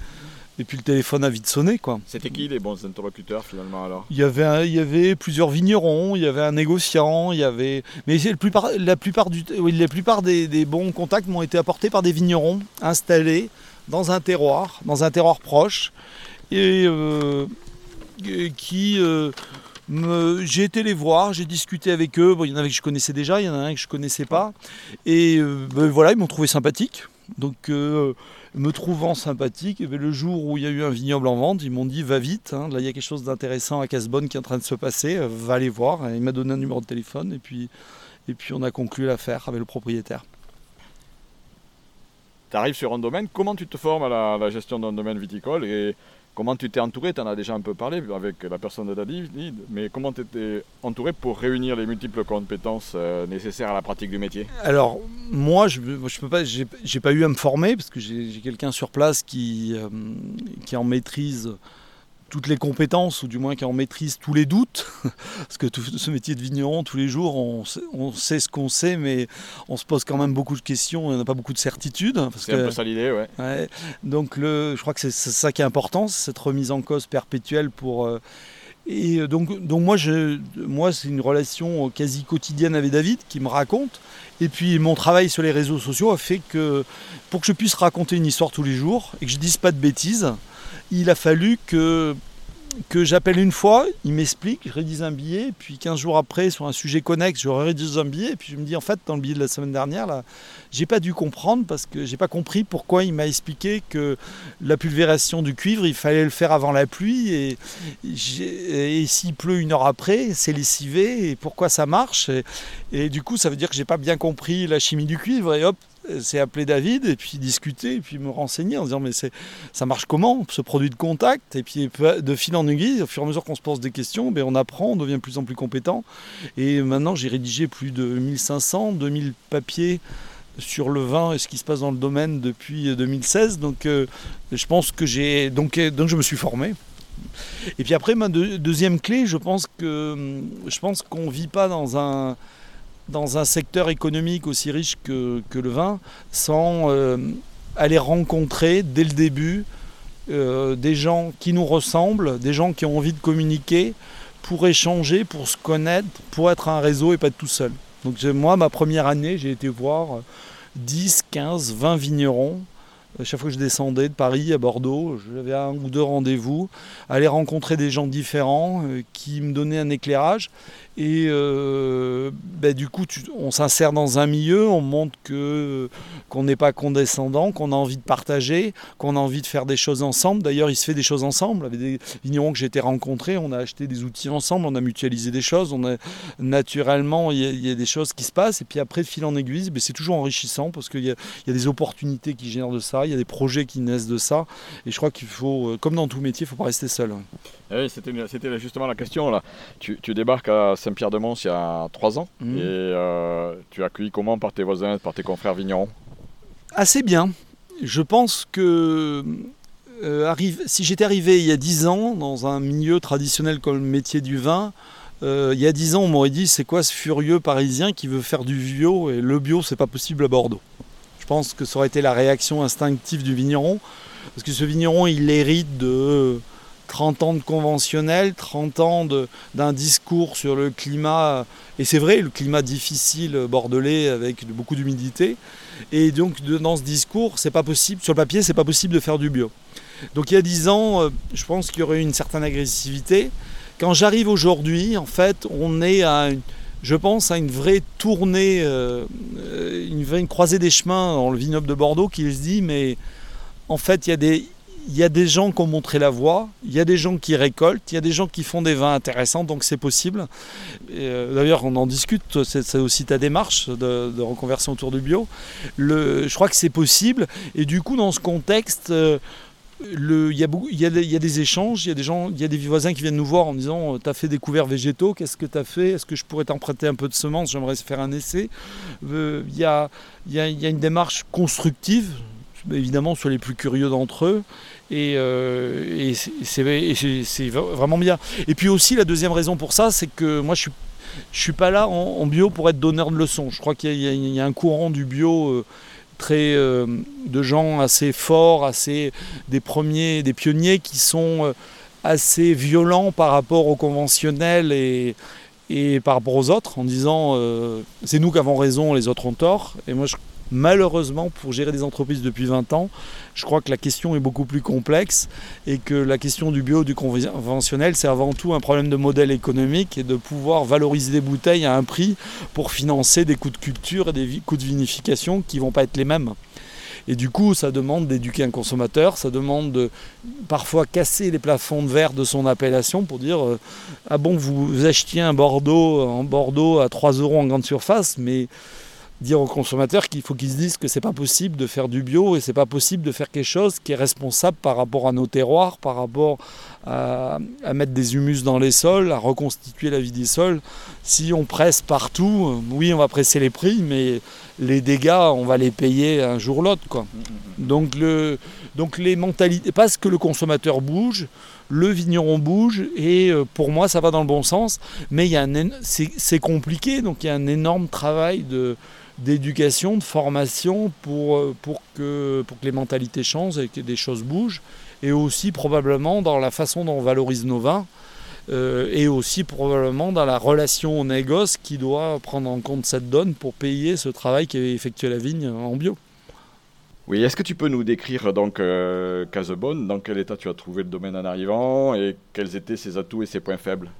et puis le téléphone a vite sonné, quoi. C'était qui les bons interlocuteurs finalement alors? Il y, avait il y avait plusieurs vignerons, il y avait un négociant, il y avait. Mais la plupart, la plupart, du, la plupart des, des bons contacts m'ont été apportés par des vignerons installés dans un terroir, dans un terroir proche, et euh, qui euh, j'ai été les voir, j'ai discuté avec eux. Bon, il y en avait que je connaissais déjà, il y en a un que je connaissais pas, et euh, ben, voilà, ils m'ont trouvé sympathique. Donc me trouvant sympathique, et ben, le jour où il y a eu un vignoble en vente, ils m'ont dit va vite, hein, là il y a quelque chose d'intéressant à Casbonne qui est en train de se passer, va aller voir. Il m'a donné un numéro de téléphone et puis, et puis on a conclu l'affaire avec le propriétaire tu arrives sur un domaine, comment tu te formes à la, gestion d'un domaine viticole et comment tu t'es entouré? Tu en as déjà un peu parlé avec la personne de David, mais comment tu étais entouré pour réunir les multiples compétences euh, nécessaires à la pratique du métier? Alors, moi, je peux pas, pas eu à me former parce que j'ai quelqu'un sur place qui, euh, qui en maîtrise toutes les compétences, ou du moins qui en maîtrise tous les doutes, <laughs> parce que tout ce métier de vigneron, tous les jours, on sait, ce qu'on sait, mais on se pose quand même beaucoup de questions, on n'a pas beaucoup de certitudes. C'est un peu ça l'idée, ouais. ouais. Donc le, je crois que c'est ça qui est important, cette remise en cause perpétuelle pour... Euh, et donc, donc moi, je, moi c'est une relation quasi quotidienne avec David qui me raconte. Et puis mon travail sur les réseaux sociaux a fait que pour que je puisse raconter une histoire tous les jours et que je dise pas de bêtises, il a fallu que, j'appelle une fois, il m'explique, je rédige un billet, puis 15 jours après, sur un sujet connexe, je rédige un billet, et puis je me dis, en fait, dans le billet de la semaine dernière, là, j'ai pas dû comprendre parce que j'ai pas compris pourquoi il m'a expliqué que la pulvération du cuivre, il fallait le faire avant la pluie, et, et s'il pleut une heure après, c'est lessivé, et pourquoi ça marche. Et, et du coup, ça veut dire que j'ai pas bien compris la chimie du cuivre, et hop, c'est appeler David et puis discuter et puis me renseigner en disant mais c'est ça marche comment ce produit de contact? Et puis de fil en aiguille au fur et à mesure qu'on se pose des questions ben on apprend on devient de plus en plus compétent. Et maintenant j'ai rédigé plus de 1500 2000 papiers sur le vin et ce qui se passe dans le domaine depuis 2016 donc euh, je pense que j'ai donc euh, donc je me suis formé. Et puis après ma deuxième clé je pense que je pense qu'on vit pas dans un dans un secteur économique aussi riche que, le vin sans euh, aller rencontrer dès le début euh, des gens qui nous ressemblent, des gens qui ont envie de communiquer pour échanger, pour se connaître, pour être un réseau et pas tout seul. Donc moi, ma première année, j'ai été voir 10, 15, 20 vignerons. Chaque fois que je descendais de Paris à Bordeaux, j'avais un ou deux rendez-vous, aller rencontrer des gens différents euh, qui me donnaient un éclairage. Et ben, du coup, on s'insère dans un milieu, on montre que qu'on n'est pas condescendant, qu'on a envie de partager, qu'on a envie de faire des choses ensemble. D'ailleurs, il se fait des choses ensemble. Avec des vignerons que j'ai été rencontrés, on a acheté des outils ensemble, on a mutualisé des choses. Naturellement, il y, a, des choses qui se passent. Et puis après, fil en aiguille, ben, c'est toujours enrichissant parce qu'il y, y, a des opportunités qui génèrent de ça, il y a des projets qui naissent de ça. Et je crois qu'il faut, euh, comme dans tout métier, il ne faut pas rester seul. Oui, c'était justement la question. Là. Tu, tu débarques à Saint-Pierre-de-Mons il y a trois ans mmh. et euh, tu es accueilli comment par tes voisins, par tes confrères vignerons? Assez bien. Je pense que euh, arrive, si j'étais arrivé il y a dix ans dans un milieu traditionnel comme le métier du vin, euh, il y a dix ans on m'aurait dit c'est quoi ce furieux parisien qui veut faire du bio et le bio c'est pas possible à Bordeaux? Je pense que ça aurait été la réaction instinctive du vigneron parce que ce vigneron il hérite de 30 ans de conventionnel, 30 ans d'un discours sur le climat, et c'est vrai, le climat difficile bordelais avec beaucoup d'humidité. Et donc dans ce discours, c'est pas possible, sur le papier, c'est pas possible de faire du bio. Donc il y a 10 ans, euh, je pense qu'il y aurait eu une certaine agressivité. Quand j'arrive aujourd'hui, en fait, on est à, je pense, à une vraie tournée, euh, une, vraie, croisée des chemins dans le vignoble de Bordeaux qui se dit, mais en fait, il y a des, il y a des gens qui ont montré la voie, il y a des gens qui récoltent, il y a des gens qui font des vins intéressants, donc c'est possible. Euh, d'ailleurs, on en discute, c'est aussi ta démarche de, reconversion autour du bio. je crois que c'est possible, et du coup, dans ce contexte, euh, il, y a des échanges, il y a des gens, il y a des voisins qui viennent nous voir en disant euh, Tu as fait des couverts végétaux, qu'est-ce que tu as fait Est-ce que je pourrais t'emprunter un peu de semences J'aimerais faire un essai. il y a une démarche constructive, évidemment sur les plus curieux d'entre eux. Et, euh, c'est vraiment bien. Et puis aussi, la deuxième raison pour ça, c'est que moi, je suis, je suis pas là en, bio pour être donneur de leçons. Je crois qu'il y, a un courant du bio euh, très euh, de gens assez forts, assez des premiers, des pionniers qui sont assez violents par rapport au conventionnel et, et par rapport aux autres, en disant c'est nous qui avons raison, les autres ont tort. Et moi, je malheureusement, pour gérer des entreprises depuis 20 ans, je crois que la question est beaucoup plus complexe et que la question du bio, du conventionnel, c'est avant tout un problème de modèle économique et de pouvoir valoriser des bouteilles à un prix pour financer des coûts de culture et des coûts de vinification qui ne vont pas être les mêmes. Et du coup, ça demande d'éduquer un consommateur, ça demande de parfois casser les plafonds de verre de son appellation pour dire euh, Ah bon, vous achetiez un Bordeaux en Bordeaux à 3 euros en grande surface, mais dire aux consommateurs qu'il faut qu'ils se disent que c'est pas possible de faire du bio et c'est pas possible de faire quelque chose qui est responsable par rapport à nos terroirs, par rapport à, mettre des humus dans les sols, à reconstituer la vie des sols. Si on presse partout, euh, oui, on va presser les prix, mais les dégâts, on va les payer un jour l'autre, quoi. Donc le, donc les mentalités, parce que le consommateur bouge, le vigneron bouge et euh, pour moi ça va dans le bon sens, mais c'est compliqué, donc il y a un énorme travail de d'éducation, de formation pour, euh, pour, que, pour que les mentalités changent et que des choses bougent. Et aussi probablement dans la façon dont on valorise nos vins. Euh, et aussi probablement dans la relation au négoce qui doit prendre en compte cette donne pour payer ce travail qu'avait effectué la vigne en bio. Oui, est-ce que tu peux nous décrire donc euh, Casebonne, dans quel état tu as trouvé le domaine en arrivant et quels étaient ses atouts et ses points faibles?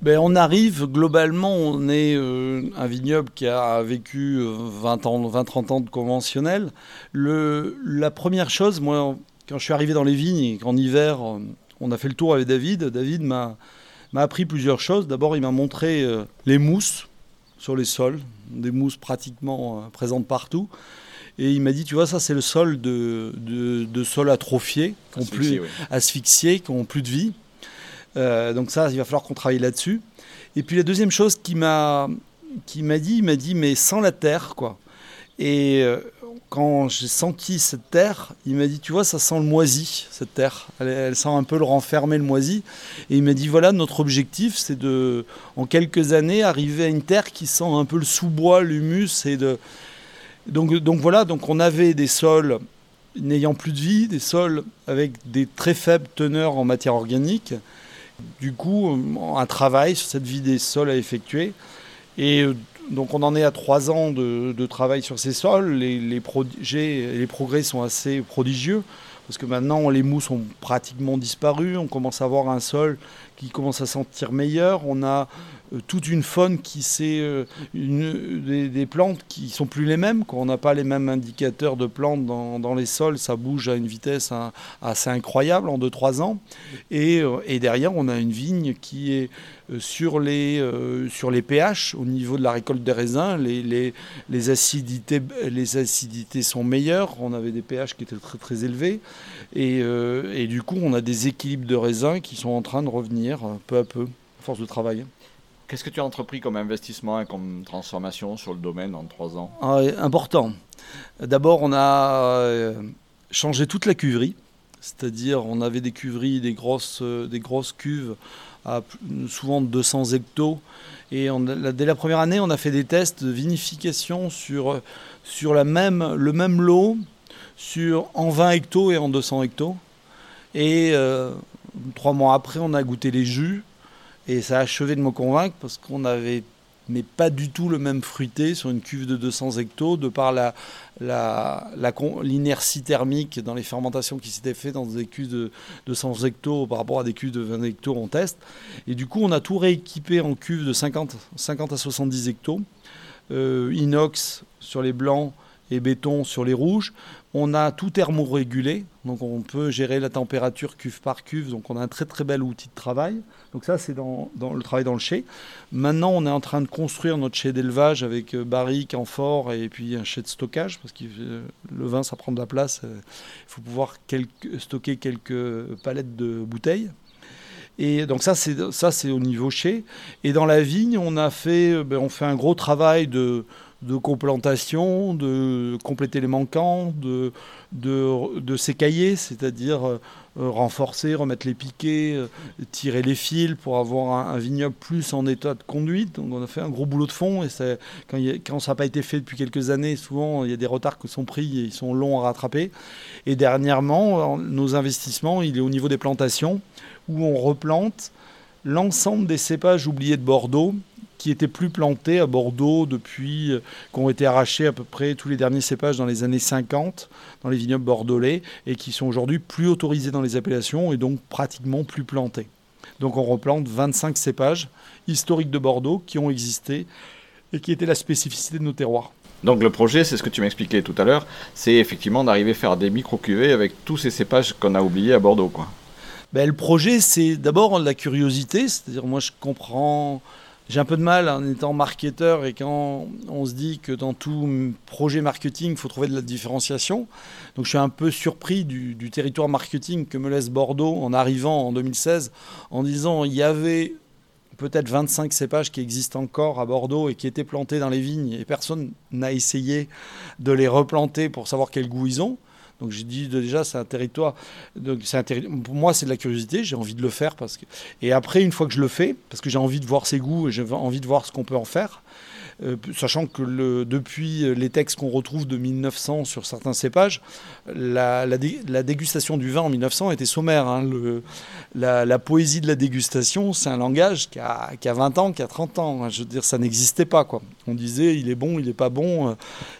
Ben, on arrive, globalement, on est euh, un vignoble qui a vécu 20 euh, ans, 20-30 ans de conventionnel. Le, la première chose, moi, quand je suis arrivé dans les vignes et qu'en hiver, euh, on a fait le tour avec David, David m'a appris plusieurs choses. D'abord, il m'a montré les mousses sur les sols, des mousses pratiquement présentes partout. Et il m'a dit, tu vois, ça c'est le sol de, de, sol atrophié, asphyxié, asphyxié, qui n'ont plus de vie. Euh, donc ça, il va falloir qu'on travaille là-dessus. Et puis la deuxième chose qui m'a qui m'a dit, il m'a dit mais sans la terre quoi. Et euh, quand j'ai senti cette terre, il m'a dit tu vois ça sent le moisi cette terre. Elle, sent un peu le renfermer le moisi. Et il m'a dit voilà notre objectif c'est de en quelques années arriver à une terre qui sent un peu le sous-bois, l'humus et de donc donc voilà donc on avait des sols n'ayant plus de vie, des sols avec des très faibles teneurs en matière organique du coup un travail sur cette vie des sols à effectuer. Et euh, donc on en est à trois ans de, travail sur ces sols. Les, progrès sont assez prodigieux parce que maintenant les mousses ont pratiquement disparu. On commence à avoir un sol qui commence à sentir meilleur. On a euh, toute une faune qui c'est euh, des, plantes qui sont plus les mêmes. Quand on n'a pas les mêmes indicateurs de plantes dans, les sols, ça bouge à une vitesse assez incroyable en 2-3 ans. Et, euh, et, derrière, on a une vigne qui est sur les, pH au niveau de la récolte des raisins. Les acidités sont meilleures. On avait des pH qui étaient très très élevés. Et, et du coup, on a des équilibres de raisins qui sont en train de revenir peu à peu, à force de travail. Qu'est-ce que tu as entrepris comme investissement et comme transformation sur le domaine en trois ans ah, Important. D'abord, on a euh, changé toute la cuverie. C'est-à-dire, on avait des cuveries, des grosses, euh, des grosses cuves à souvent 200 hectos. Et dès la première année, on a fait des tests de vinification sur, sur la même, le même lot sur, en 20 hectos et en 200 hectos. Et euh, Trois mois après, on a goûté les jus et ça a achevé de me convaincre parce qu'on avait mais pas du tout le même fruité sur une cuve de 200 hectos, de par l'inertie thermique dans les fermentations qui s'étaient faites dans des cuves de 200 hectos par rapport à des cuves de 20 hectos en test. Et du coup, on a tout rééquipé en cuves de 50, 50 à 70 hectos, euh, inox sur les blancs et béton sur les rouges. On a tout thermorégulé, donc on peut gérer la température cuve par cuve, donc on a un très très bel outil de travail. Donc ça c'est dans, le travail dans le chai. Maintenant on est en train de construire notre chai d'élevage avec euh, barrique, amphore et puis un chai de stockage, parce que euh, le vin ça prend de la place, euh, il faut pouvoir stocker quelques palettes de bouteilles. Et donc ça c'est ça c'est au niveau chai. Et dans la vigne on a fait, ben, on fait un gros travail de de complantation, de compléter les manquants, de, de, de s'écailler, c'est-à-dire euh, renforcer, remettre les piquets, euh, tirer les fils pour avoir un, vignoble plus en état de conduite. On a fait un gros boulot de fond et quand, quand, ça n'a pas été fait depuis quelques années, souvent il y a des retards qui sont pris et ils sont longs à rattraper. Et dernièrement, nos investissements, il est au niveau des plantations où on replante l'ensemble des cépages oubliés de Bordeaux qui étaient plus plantés à Bordeaux depuis, euh, qui ont été arrachés à peu près tous les derniers cépages dans les années 50 dans les vignobles bordelais et qui sont aujourd'hui plus autorisés dans les appellations et donc pratiquement plus plantés. Donc on replante 25 cépages historiques de Bordeaux qui ont existé et qui étaient la spécificité de nos terroirs. Donc le projet, c'est ce que tu m'expliquais tout à l'heure, c'est effectivement d'arriver à faire des micro-cuvées avec tous ces cépages qu'on a oubliés à Bordeaux. Quoi. Ben, le projet, c'est d'abord la curiosité, c'est-à-dire moi je comprends j'ai un peu de mal en étant marketeur et quand on se dit que dans tout projet marketing, il faut trouver de la différenciation. Donc je suis un peu surpris du, territoire marketing que me laisse Bordeaux en arrivant en 2016 en disant il y avait peut-être 25 cépages qui existent encore à Bordeaux et qui étaient plantés dans les vignes et personne n'a essayé de les replanter pour savoir quel goût ils ont. Donc j'ai dit déjà, c'est un territoire. Donc c'est pour moi, c'est de la curiosité. J'ai envie de le faire parce que. Et après, une fois que je le fais, parce que j'ai envie de voir ses goûts et j'ai envie de voir ce qu'on peut en faire. Euh, sachant que depuis les textes qu'on retrouve de 1900 sur certains cépages, la, dégustation du vin en 1900 était sommaire. Hein. La, poésie de la dégustation, c'est un langage qui a, qui a, 20 ans, qui a 30 ans. Je veux dire, ça n'existait pas. On disait, il est bon, il n'est pas bon, euh,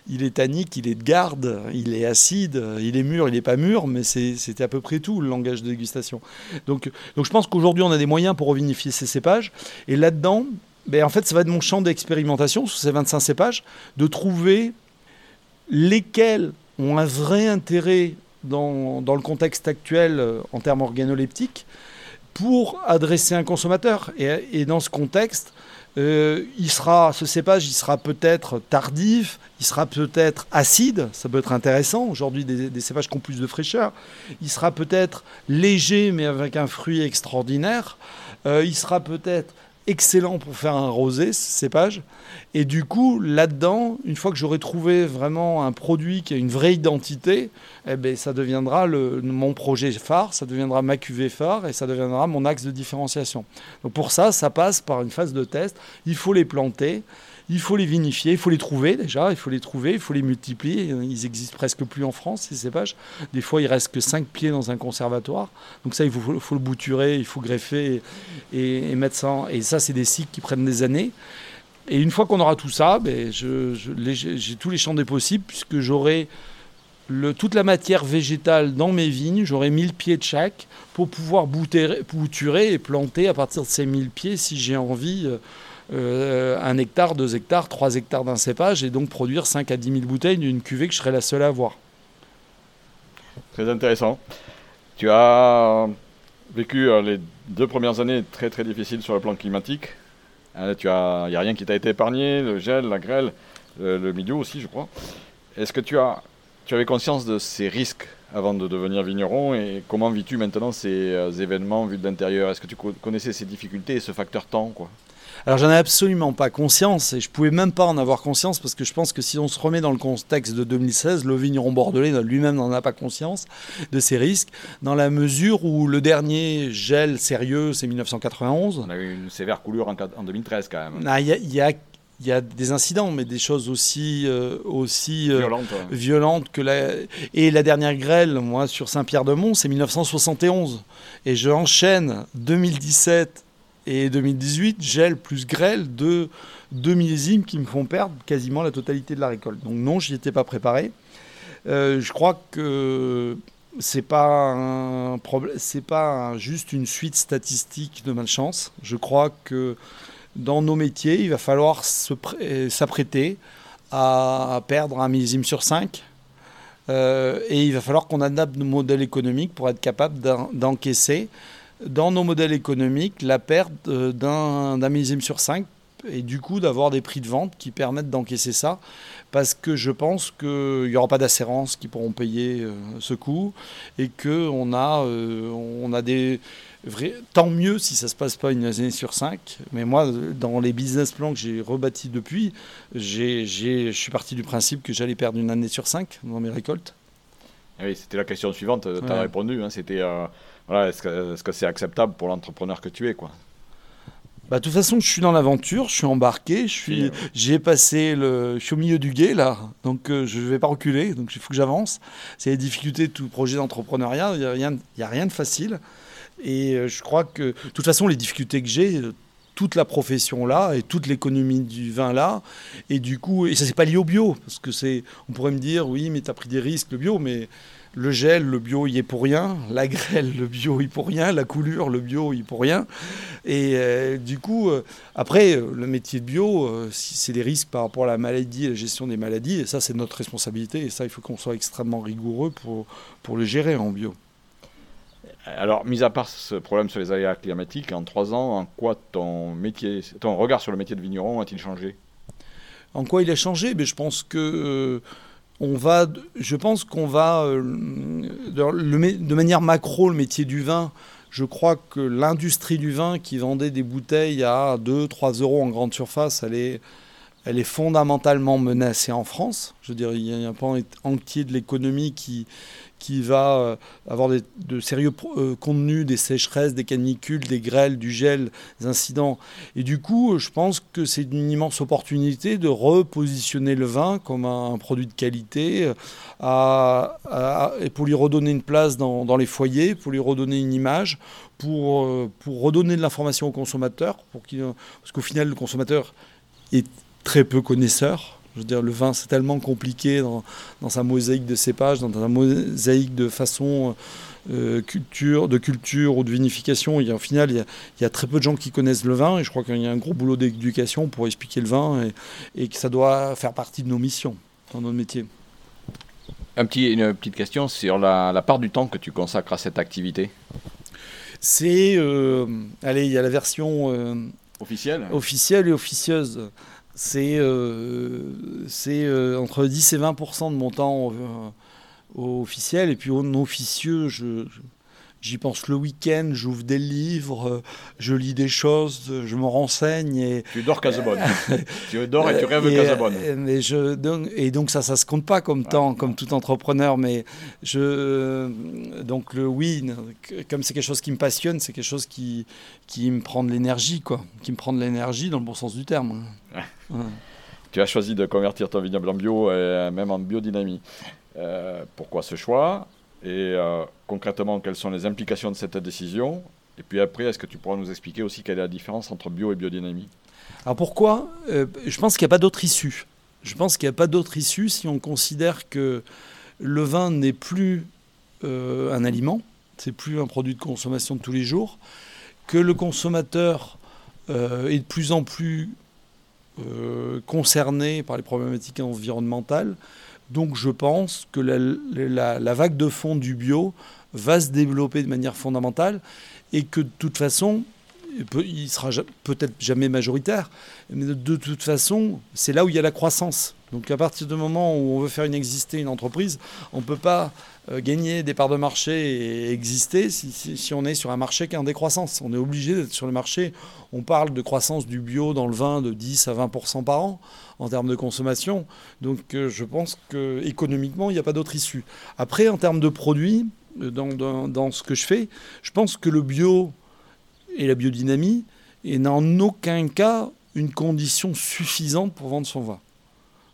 il est tannique, il est de garde, il est acide, il est mûr, il n'est pas mûr, mais c'était à peu près tout le langage de dégustation. Donc, donc je pense qu'aujourd'hui, on a des moyens pour revinifier ces cépages. Et là-dedans, ben, en fait, ça va être mon champ d'expérimentation sur ces 25 cépages, de trouver lesquels ont un vrai intérêt dans, le contexte actuel euh, en termes organoleptiques pour adresser un consommateur. Et, dans ce contexte, euh, il sera, ce cépage, il sera peut-être tardif, il sera peut-être acide, ça peut être intéressant. Aujourd'hui, des, cépages qui ont plus de fraîcheur. Il sera peut-être léger, mais avec un fruit extraordinaire. Euh, il sera peut-être excellent pour faire un rosé, ce cépage. Et du coup, là-dedans, une fois que j'aurai trouvé vraiment un produit qui a une vraie identité, eh ben, ça deviendra le, mon projet phare, ça deviendra ma cuvée phare et ça deviendra mon axe de différenciation. Donc pour ça, ça passe par une phase de test. Il faut les planter. Il faut les vinifier, il faut les trouver déjà, il faut les trouver, il faut les multiplier. Ils existent presque plus en France, ces cépages. Des fois, il reste que 5 pieds dans un conservatoire. Donc ça, il faut, le bouturer, il faut greffer et, mettre ça. Et ça, c'est des cycles qui prennent des années. Et une fois qu'on aura tout ça, ben, j'ai tous les champs des possibles, puisque j'aurai toute la matière végétale dans mes vignes, j'aurai 1000 pieds de chaque pour pouvoir bouturer et planter à partir de ces 1000 pieds si j'ai envie. Euh, euh, un hectare, deux hectares, trois hectares d'un cépage et donc produire 5 à 10 000 bouteilles d'une cuvée que je serais la seule à avoir. Très intéressant. Tu as vécu euh, les deux premières années très très difficiles sur le plan climatique. Il n'y a rien qui t'a été épargné, le gel, la grêle, le, milieu aussi, je crois. Est-ce que tu as, tu avais conscience de ces risques avant de devenir vigneron et comment vis-tu maintenant ces euh, événements vus de l'intérieur? Est-ce que tu connaissais ces difficultés et ce facteur temps quoi? Alors j'en ai absolument pas conscience et je pouvais même pas en avoir conscience parce que je pense que si on se remet dans le contexte de 2016, le vigneron bordelais lui-même n'en a pas conscience de ces risques dans la mesure où le dernier gel sérieux c'est 1991. On a eu une sévère coulure en, 2013 quand même. Ah, il y, a il y a des incidents, mais des choses aussi, euh, aussi euh, violentes, violentes, que la... Et la dernière grêle, moi, sur Saint-Pierre-de-Mont, c'est 1971. Et je enchaîne 2017 et 2018, gel plus grêle, de deux millésimes qui me font perdre quasiment la totalité de la récolte. Donc non, je n'y étais pas préparé. Euh, je crois que c'est pas un problème, pas juste une suite statistique de malchance. Je crois que dans nos métiers, il va falloir s'apprêter à perdre un millésime sur cinq. Euh, et il va falloir qu'on adapte nos modèles économiques pour être capable d'encaisser dans nos modèles économiques la perte euh, d'un millésime sur cinq et du coup d'avoir des prix de vente qui permettent d'encaisser ça parce que je pense qu'il n'y aura pas d'assurance qui pourront payer euh, ce coût et qu'on a, on a des tant mieux si ça se passe pas une année sur cinq. Mais moi, dans les business plans que j'ai rebâtis depuis, je suis parti du principe que j'allais perdre une année sur cinq dans mes récoltes. Ah oui, c'était la question suivante. Tu as répondu. Hein, c'était euh, voilà, est-ce que c'est acceptable pour l'entrepreneur que tu es quoi? Bah, de toute façon, je suis dans l'aventure, je suis embarqué, je suis, j'ai passé le, je suis au milieu du guet là, donc euh, je ne vais pas reculer, donc il faut que j'avance. C'est les difficultés de tout projet d'entrepreneuriat, il n'y a, rien, a rien de facile. Et euh, je crois que, de toute façon, les difficultés que j'ai, euh, toute la profession là et toute l'économie du vin là, et du coup, et ça c'est pas lié au bio, parce que c'est, on pourrait me dire, oui, mais tu as pris des risques, le bio, mais le gel, le bio, il est pour rien. La grêle, le bio, il est pour rien. La coulure, le bio, il est pour rien. Et euh, du coup, après, le métier de bio, c'est des risques par rapport à la maladie, à la gestion des maladies. Et ça, c'est notre responsabilité. Et ça, il faut qu'on soit extrêmement rigoureux pour, pour le gérer en bio. Alors, mis à part ce problème sur les aléas climatiques, en trois ans, en quoi ton métier, ton regard sur le métier de vigneron a-t-il changé? En quoi il a changé? Mais je pense que euh, on va, je pense qu'on va, euh, de, manière macro, le métier du vin. Je crois que l'industrie du vin qui vendait des bouteilles à 2-3 euros en grande surface, elle est, elle est fondamentalement menacée en France. Je dire, il y a un pan entier de l'économie qui, qui va euh, avoir de sérieux euh, contenus, des sécheresses, des canicules, des grêles, du gel, des incidents. Et du coup, je pense que c'est une immense opportunité de repositionner le vin comme un, produit de qualité euh, et pour lui redonner une place dans, les foyers, pour lui redonner une image, pour, pour redonner de l'information au consommateur, pour parce qu'au final, le consommateur est très peu connaisseur je veux dire, le vin, c'est tellement compliqué dans, sa mosaïque de cépages, dans sa mosaïque de façon euh, culture, de culture ou de vinification. Il y a, au final, il y, a, très peu de gens qui connaissent le vin et je crois qu'il y a un gros boulot d'éducation pour expliquer le vin et, que ça doit faire partie de nos missions dans notre métier. Un petit, une petite question sur la, part du temps que tu consacres à cette activité. C'est, euh, allez, il y a la version euh, officielle, officielle et officieuse c'est euh, euh, entre 10 et 20% de mon temps euh, officiel. Et puis non officieux, je, J'y pense le week-end, j'ouvre des livres, je lis des choses, je me renseigne. Et... Tu dors Casabonne. <laughs> tu dors et tu rêves et, Casabonne. Et, je, donc, et donc ça, ça se compte pas comme temps, comme tout entrepreneur. Mais je, donc le oui, comme c'est quelque chose qui me passionne, c'est quelque chose qui, qui me prend de l'énergie, quoi. Qui me prend de l'énergie dans le bon sens du terme. Tu as choisi de convertir ton vignoble en bio et même en biodynamie. Euh, pourquoi ce choix? Et euh, concrètement, quelles sont les implications de cette décision? Et puis après, est-ce que tu pourras nous expliquer aussi quelle est la différence entre bio et biodynamie? Alors pourquoi? Euh, Je pense qu'il n'y a pas d'autre issue. Je pense qu'il n'y a pas d'autre issue si on considère que le vin n'est plus euh, un aliment, c'est plus un produit de consommation de tous les jours, que le consommateur est de plus en plus concerné par les problématiques environnementales, donc je pense que la, vague de fond du bio va se développer de manière fondamentale et que de toute façon, il sera peut-être jamais majoritaire, mais de, toute façon, c'est là où il y a la croissance. Donc à partir du moment où on veut faire une exister une entreprise, on ne peut pas euh, gagner des parts de marché et exister si, on est sur un marché qui est en décroissance. On est obligé d'être sur le marché. On parle de croissance du bio dans le vin de 10 à 20% par an en termes de consommation. Donc euh, je pense qu'économiquement, il n'y a pas d'autre issue. Après, en termes de produits, euh, dans, dans, ce que je fais, je pense que le bio et la biodynamie et en aucun cas une condition suffisante pour vendre son vin.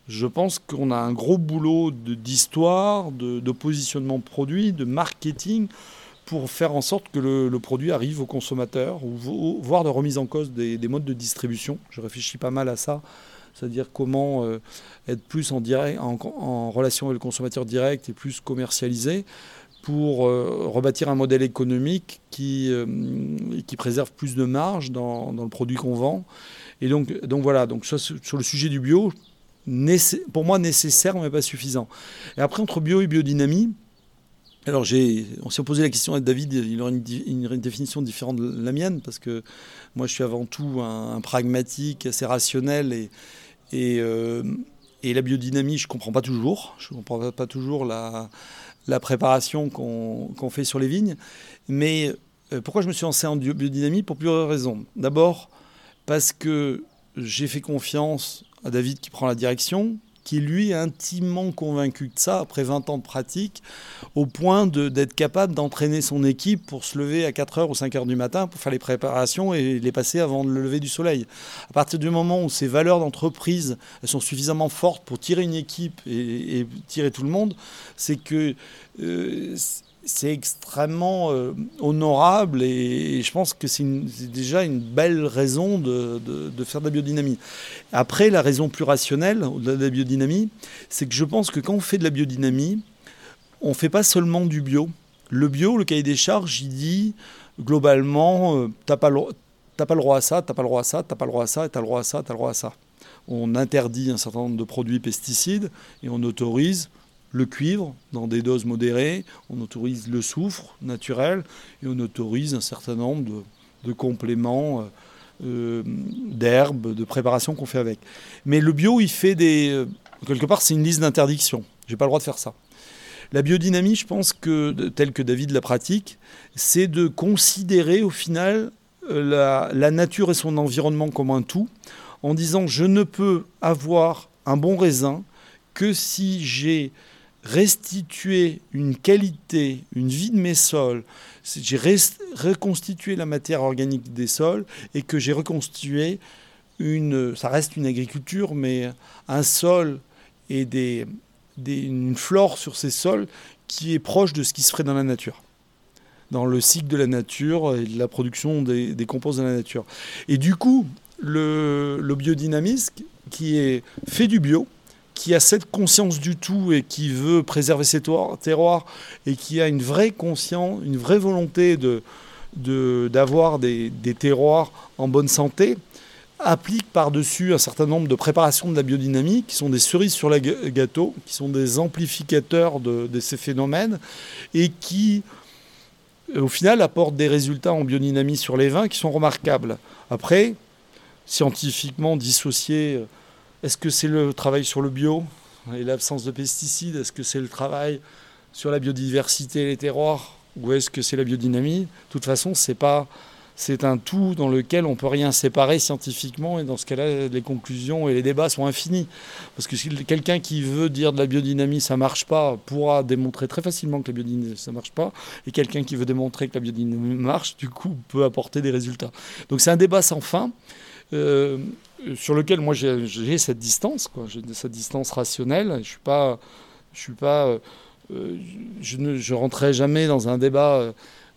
Je pense qu'on a un gros boulot d'histoire, de, de, positionnement produit, de marketing pour faire en sorte que le, produit arrive au consommateur, ou, voire de remise en cause des, modes de distribution. Je réfléchis pas mal à ça, c'est-à-dire comment euh, être plus en, en, relation avec le consommateur direct et plus commercialisé pour euh, rebâtir un modèle économique qui, euh, qui préserve plus de marge dans, dans le produit qu'on vend. Et donc, donc voilà, donc sur le sujet du bio, pour moi nécessaire mais pas suffisant. Et après, entre bio et biodynamie, alors on s'est posé la question à David, il aurait une, définition différente de la mienne, parce que moi je suis avant tout un, pragmatique, assez rationnel, et, et, euh, la biodynamie je ne comprends pas toujours, je ne comprends pas toujours la, la préparation qu'on fait sur les vignes. Mais euh, pourquoi je me suis lancé en biodynamie? Pour plusieurs raisons. D'abord, parce que j'ai fait confiance à David qui prend la direction, qui lui intimement convaincu de ça après 20 ans de pratique, au point d'être capable d'entraîner son équipe pour se lever à 4h ou 5h du matin pour faire les préparations et les passer avant le lever du soleil. À partir du moment où ces valeurs d'entreprise sont suffisamment fortes pour tirer une équipe et, tirer tout le monde, c'est que... Euh, c'est extrêmement euh, honorable et, je pense que c'est déjà une belle raison de, faire de la biodynamie. Après, la raison plus rationnelle de la biodynamie, c'est que je pense que quand on fait de la biodynamie, on ne fait pas seulement du bio. Le bio, le cahier des charges, il dit globalement, euh, tu n'as pas, pas, le droit à ça, tu n'as pas le droit à ça, tu n'as pas le droit à ça, tu as le droit à ça, tu as le droit à ça. On interdit un certain nombre de produits pesticides et on autorise le cuivre dans des doses modérées, on autorise le soufre naturel et on autorise un certain nombre de, compléments euh, euh, d'herbes, de préparations qu'on fait avec. Mais le bio, il fait des... Euh, quelque part, c'est une liste d'interdictions. J'ai pas le droit de faire ça. La biodynamie, je pense que, telle que David la pratique, c'est de considérer au final la nature et son environnement comme un tout, en disant je ne peux avoir un bon raisin que si j'ai restituer une qualité, une vie de mes sols, j'ai reconstitué la matière organique des sols et que j'ai reconstitué une, ça reste une agriculture, mais un sol et des, une flore sur ces sols qui est proche de ce qui se ferait dans la nature, dans le cycle de la nature et de la production des, des composés de la nature. Et du coup, le, le biodynamisme qui est fait du bio, qui a cette conscience du tout et qui veut préserver ses terroirs et qui a une vraie conscience, une vraie volonté de, d'avoir des, terroirs en bonne santé, applique par-dessus un certain nombre de préparations de la biodynamie qui sont des cerises sur le gâteau, qui sont des amplificateurs de, ces phénomènes et qui, au final, apportent des résultats en biodynamie sur les vins qui sont remarquables. Après, scientifiquement dissociés est-ce que c'est le travail sur le bio et l'absence de pesticides? Est-ce que c'est le travail sur la biodiversité et les terroirs? Ou est-ce que c'est la biodynamie? De toute façon, c'est c'est un tout dans lequel on peut rien séparer scientifiquement et dans ce cas-là, les conclusions et les débats sont infinis. Parce que quelqu'un qui veut dire de la biodynamie ça marche pas pourra démontrer très facilement que la biodynamie ça marche pas, et quelqu'un qui veut démontrer que la biodynamie marche, du coup, peut apporter des résultats. Donc c'est un débat sans fin. Euh, sur lequel moi j'ai cette distance. J'ai cette distance rationnelle. Je suis pas, je suis pas, euh, je ne je rentrerai jamais dans un débat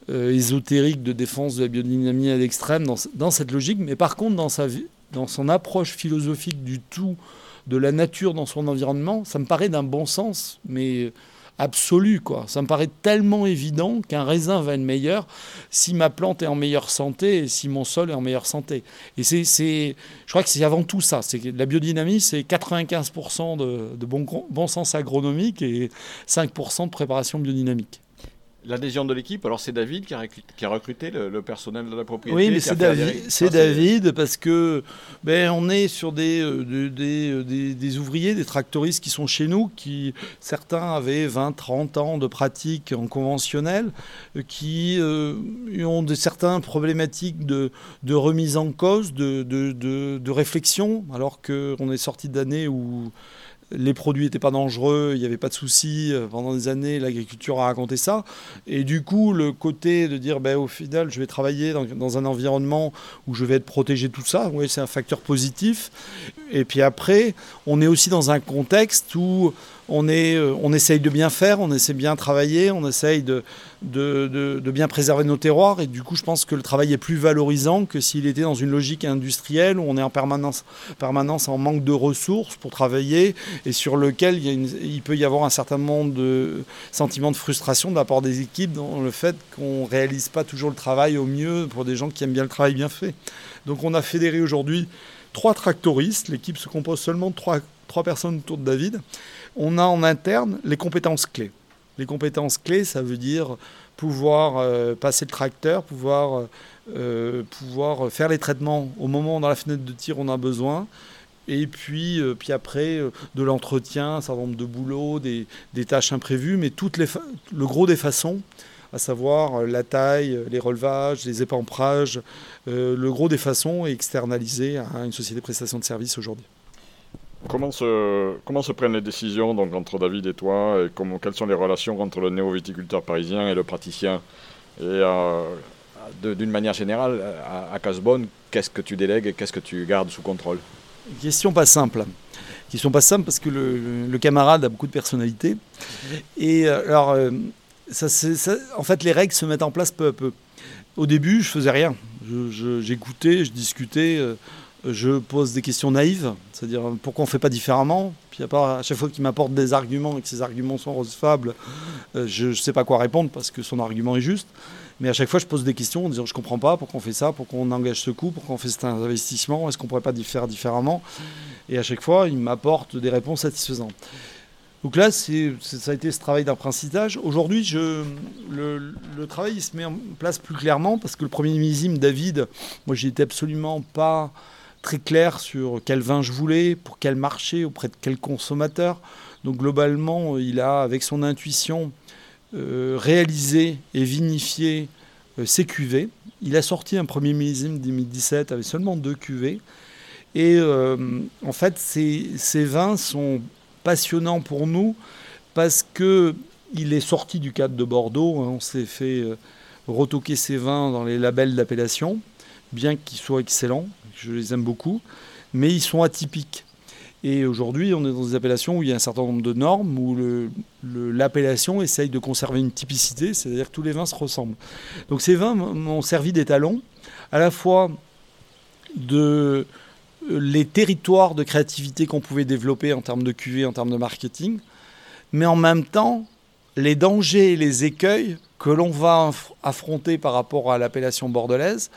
euh, ésotérique de défense de la biodynamie à l'extrême dans, dans, cette logique. Mais par contre, dans sa dans son approche philosophique du tout, de la nature dans son environnement, ça me paraît d'un bon sens, mais absolu. Quoi. Ça me paraît tellement évident qu'un raisin va être meilleur si ma plante est en meilleure santé et si mon sol est en meilleure santé. Et c'est, je crois que c'est avant tout ça. C'est la biodynamie, c'est 95% de, de bon, bon sens agronomique et 5% de préparation biodynamique. L'adhésion de l'équipe, alors c'est David qui a, qui a recruté le, personnel de la propriété. Oui, mais c'est David, c'est David parce que ben, on est sur des, euh, des, euh, des, des, ouvriers, des tractoristes qui sont chez nous, qui certains avaient 20, 30 ans de pratique en conventionnel, euh, qui ont de certaines problématiques de, de remise en cause, de, de, de réflexion, alors qu'on est sorti d'années où les produits n'étaient pas dangereux, il n'y avait pas de soucis. Pendant des années, l'agriculture a raconté ça. Et du coup, le côté de dire, ben, au final, je vais travailler dans, un environnement où je vais être protégé tout ça, oui, c'est un facteur positif. Et puis après, on est aussi dans un contexte où on, est, euh, essaye de bien faire, on essaie de bien travailler, on essaye de, bien préserver nos terroirs. Et du coup, je pense que le travail est plus valorisant que s'il était dans une logique industrielle où on est en permanence, en manque de ressources pour travailler et sur lequel il, peut y avoir un certain nombre de de frustration de la part des équipes dans le fait qu'on ne réalise pas toujours le travail au mieux pour des gens qui aiment bien le travail bien fait. Donc on a fédéré aujourd'hui trois tractoristes. L'équipe se compose seulement de trois, trois personnes autour de David on a en interne les compétences clés. Les compétences clés, ça veut dire pouvoir euh, passer le tracteur, pouvoir, euh, pouvoir faire les traitements au moment dans la fenêtre de tir on a besoin. Et puis, euh, puis après, de l'entretien, un certain nombre de boulots, des, tâches imprévues, mais toutes les le gros des façons, à savoir la taille, les relevages, les épamprages, le gros des façons est externalisé à une société de prestation de services aujourd'hui. Comment se, comment se prennent les décisions donc, entre David et toi et comment, Quelles sont les relations entre le néo-viticulteur parisien et le praticien? Et euh, d'une manière générale, à, à Casbonne, qu'est-ce que tu délègues et qu'est-ce que tu gardes sous contrôle? Question pas simple. Question pas simple parce que le, camarade a beaucoup de personnalité. Et euh, alors, euh, ça, en fait, les règles se mettent en place peu à peu. Au début, je faisais rien. J'écoutais, je, je, discutais je pose des questions naïves, c'est-à-dire pourquoi on ne fait pas différemment? Puis à, chaque fois qu'il m'apporte des arguments et que ces arguments sont recevables, euh, je ne sais pas quoi répondre parce que son argument est juste. Mais à chaque fois, je pose des questions en disant je ne comprends pas pourquoi on fait ça, pourquoi on engage ce coût, pourquoi on fait cet investissement, est-ce qu'on ne pourrait pas faire différemment? Et à chaque fois, il m'apporte des réponses satisfaisantes. Donc là, ça a été ce travail d'apprentissage. Aujourd'hui, le, travail se met en place plus clairement parce que le premier millésime, David, moi, j'étais absolument pas très clair sur quel vin je voulais, pour quel marché, auprès de quel consommateur. Donc globalement, il a, avec son intuition, euh, réalisé et vinifié euh, ses cuvées. Il a sorti un premier millésime 2017 avec seulement deux cuvées. Et euh, en fait, ces, vins sont passionnants pour nous parce que il est sorti du cadre de Bordeaux. Hein. On s'est fait retoquer ces vins dans les labels d'appellation, bien qu'ils soient excellents je les aime beaucoup, mais ils sont atypiques. Et aujourd'hui, on est dans des appellations où il y a un certain nombre de normes, où l'appellation essaye de conserver une typicité, c'est-à-dire que tous les vins se ressemblent. Donc ces vins m'ont servi d'étalon, à la fois de euh, les territoires de créativité qu'on pouvait développer en termes de cuvée, en termes de marketing, mais en même temps les dangers et les écueils que l'on va affronter par rapport à l'appellation bordelaise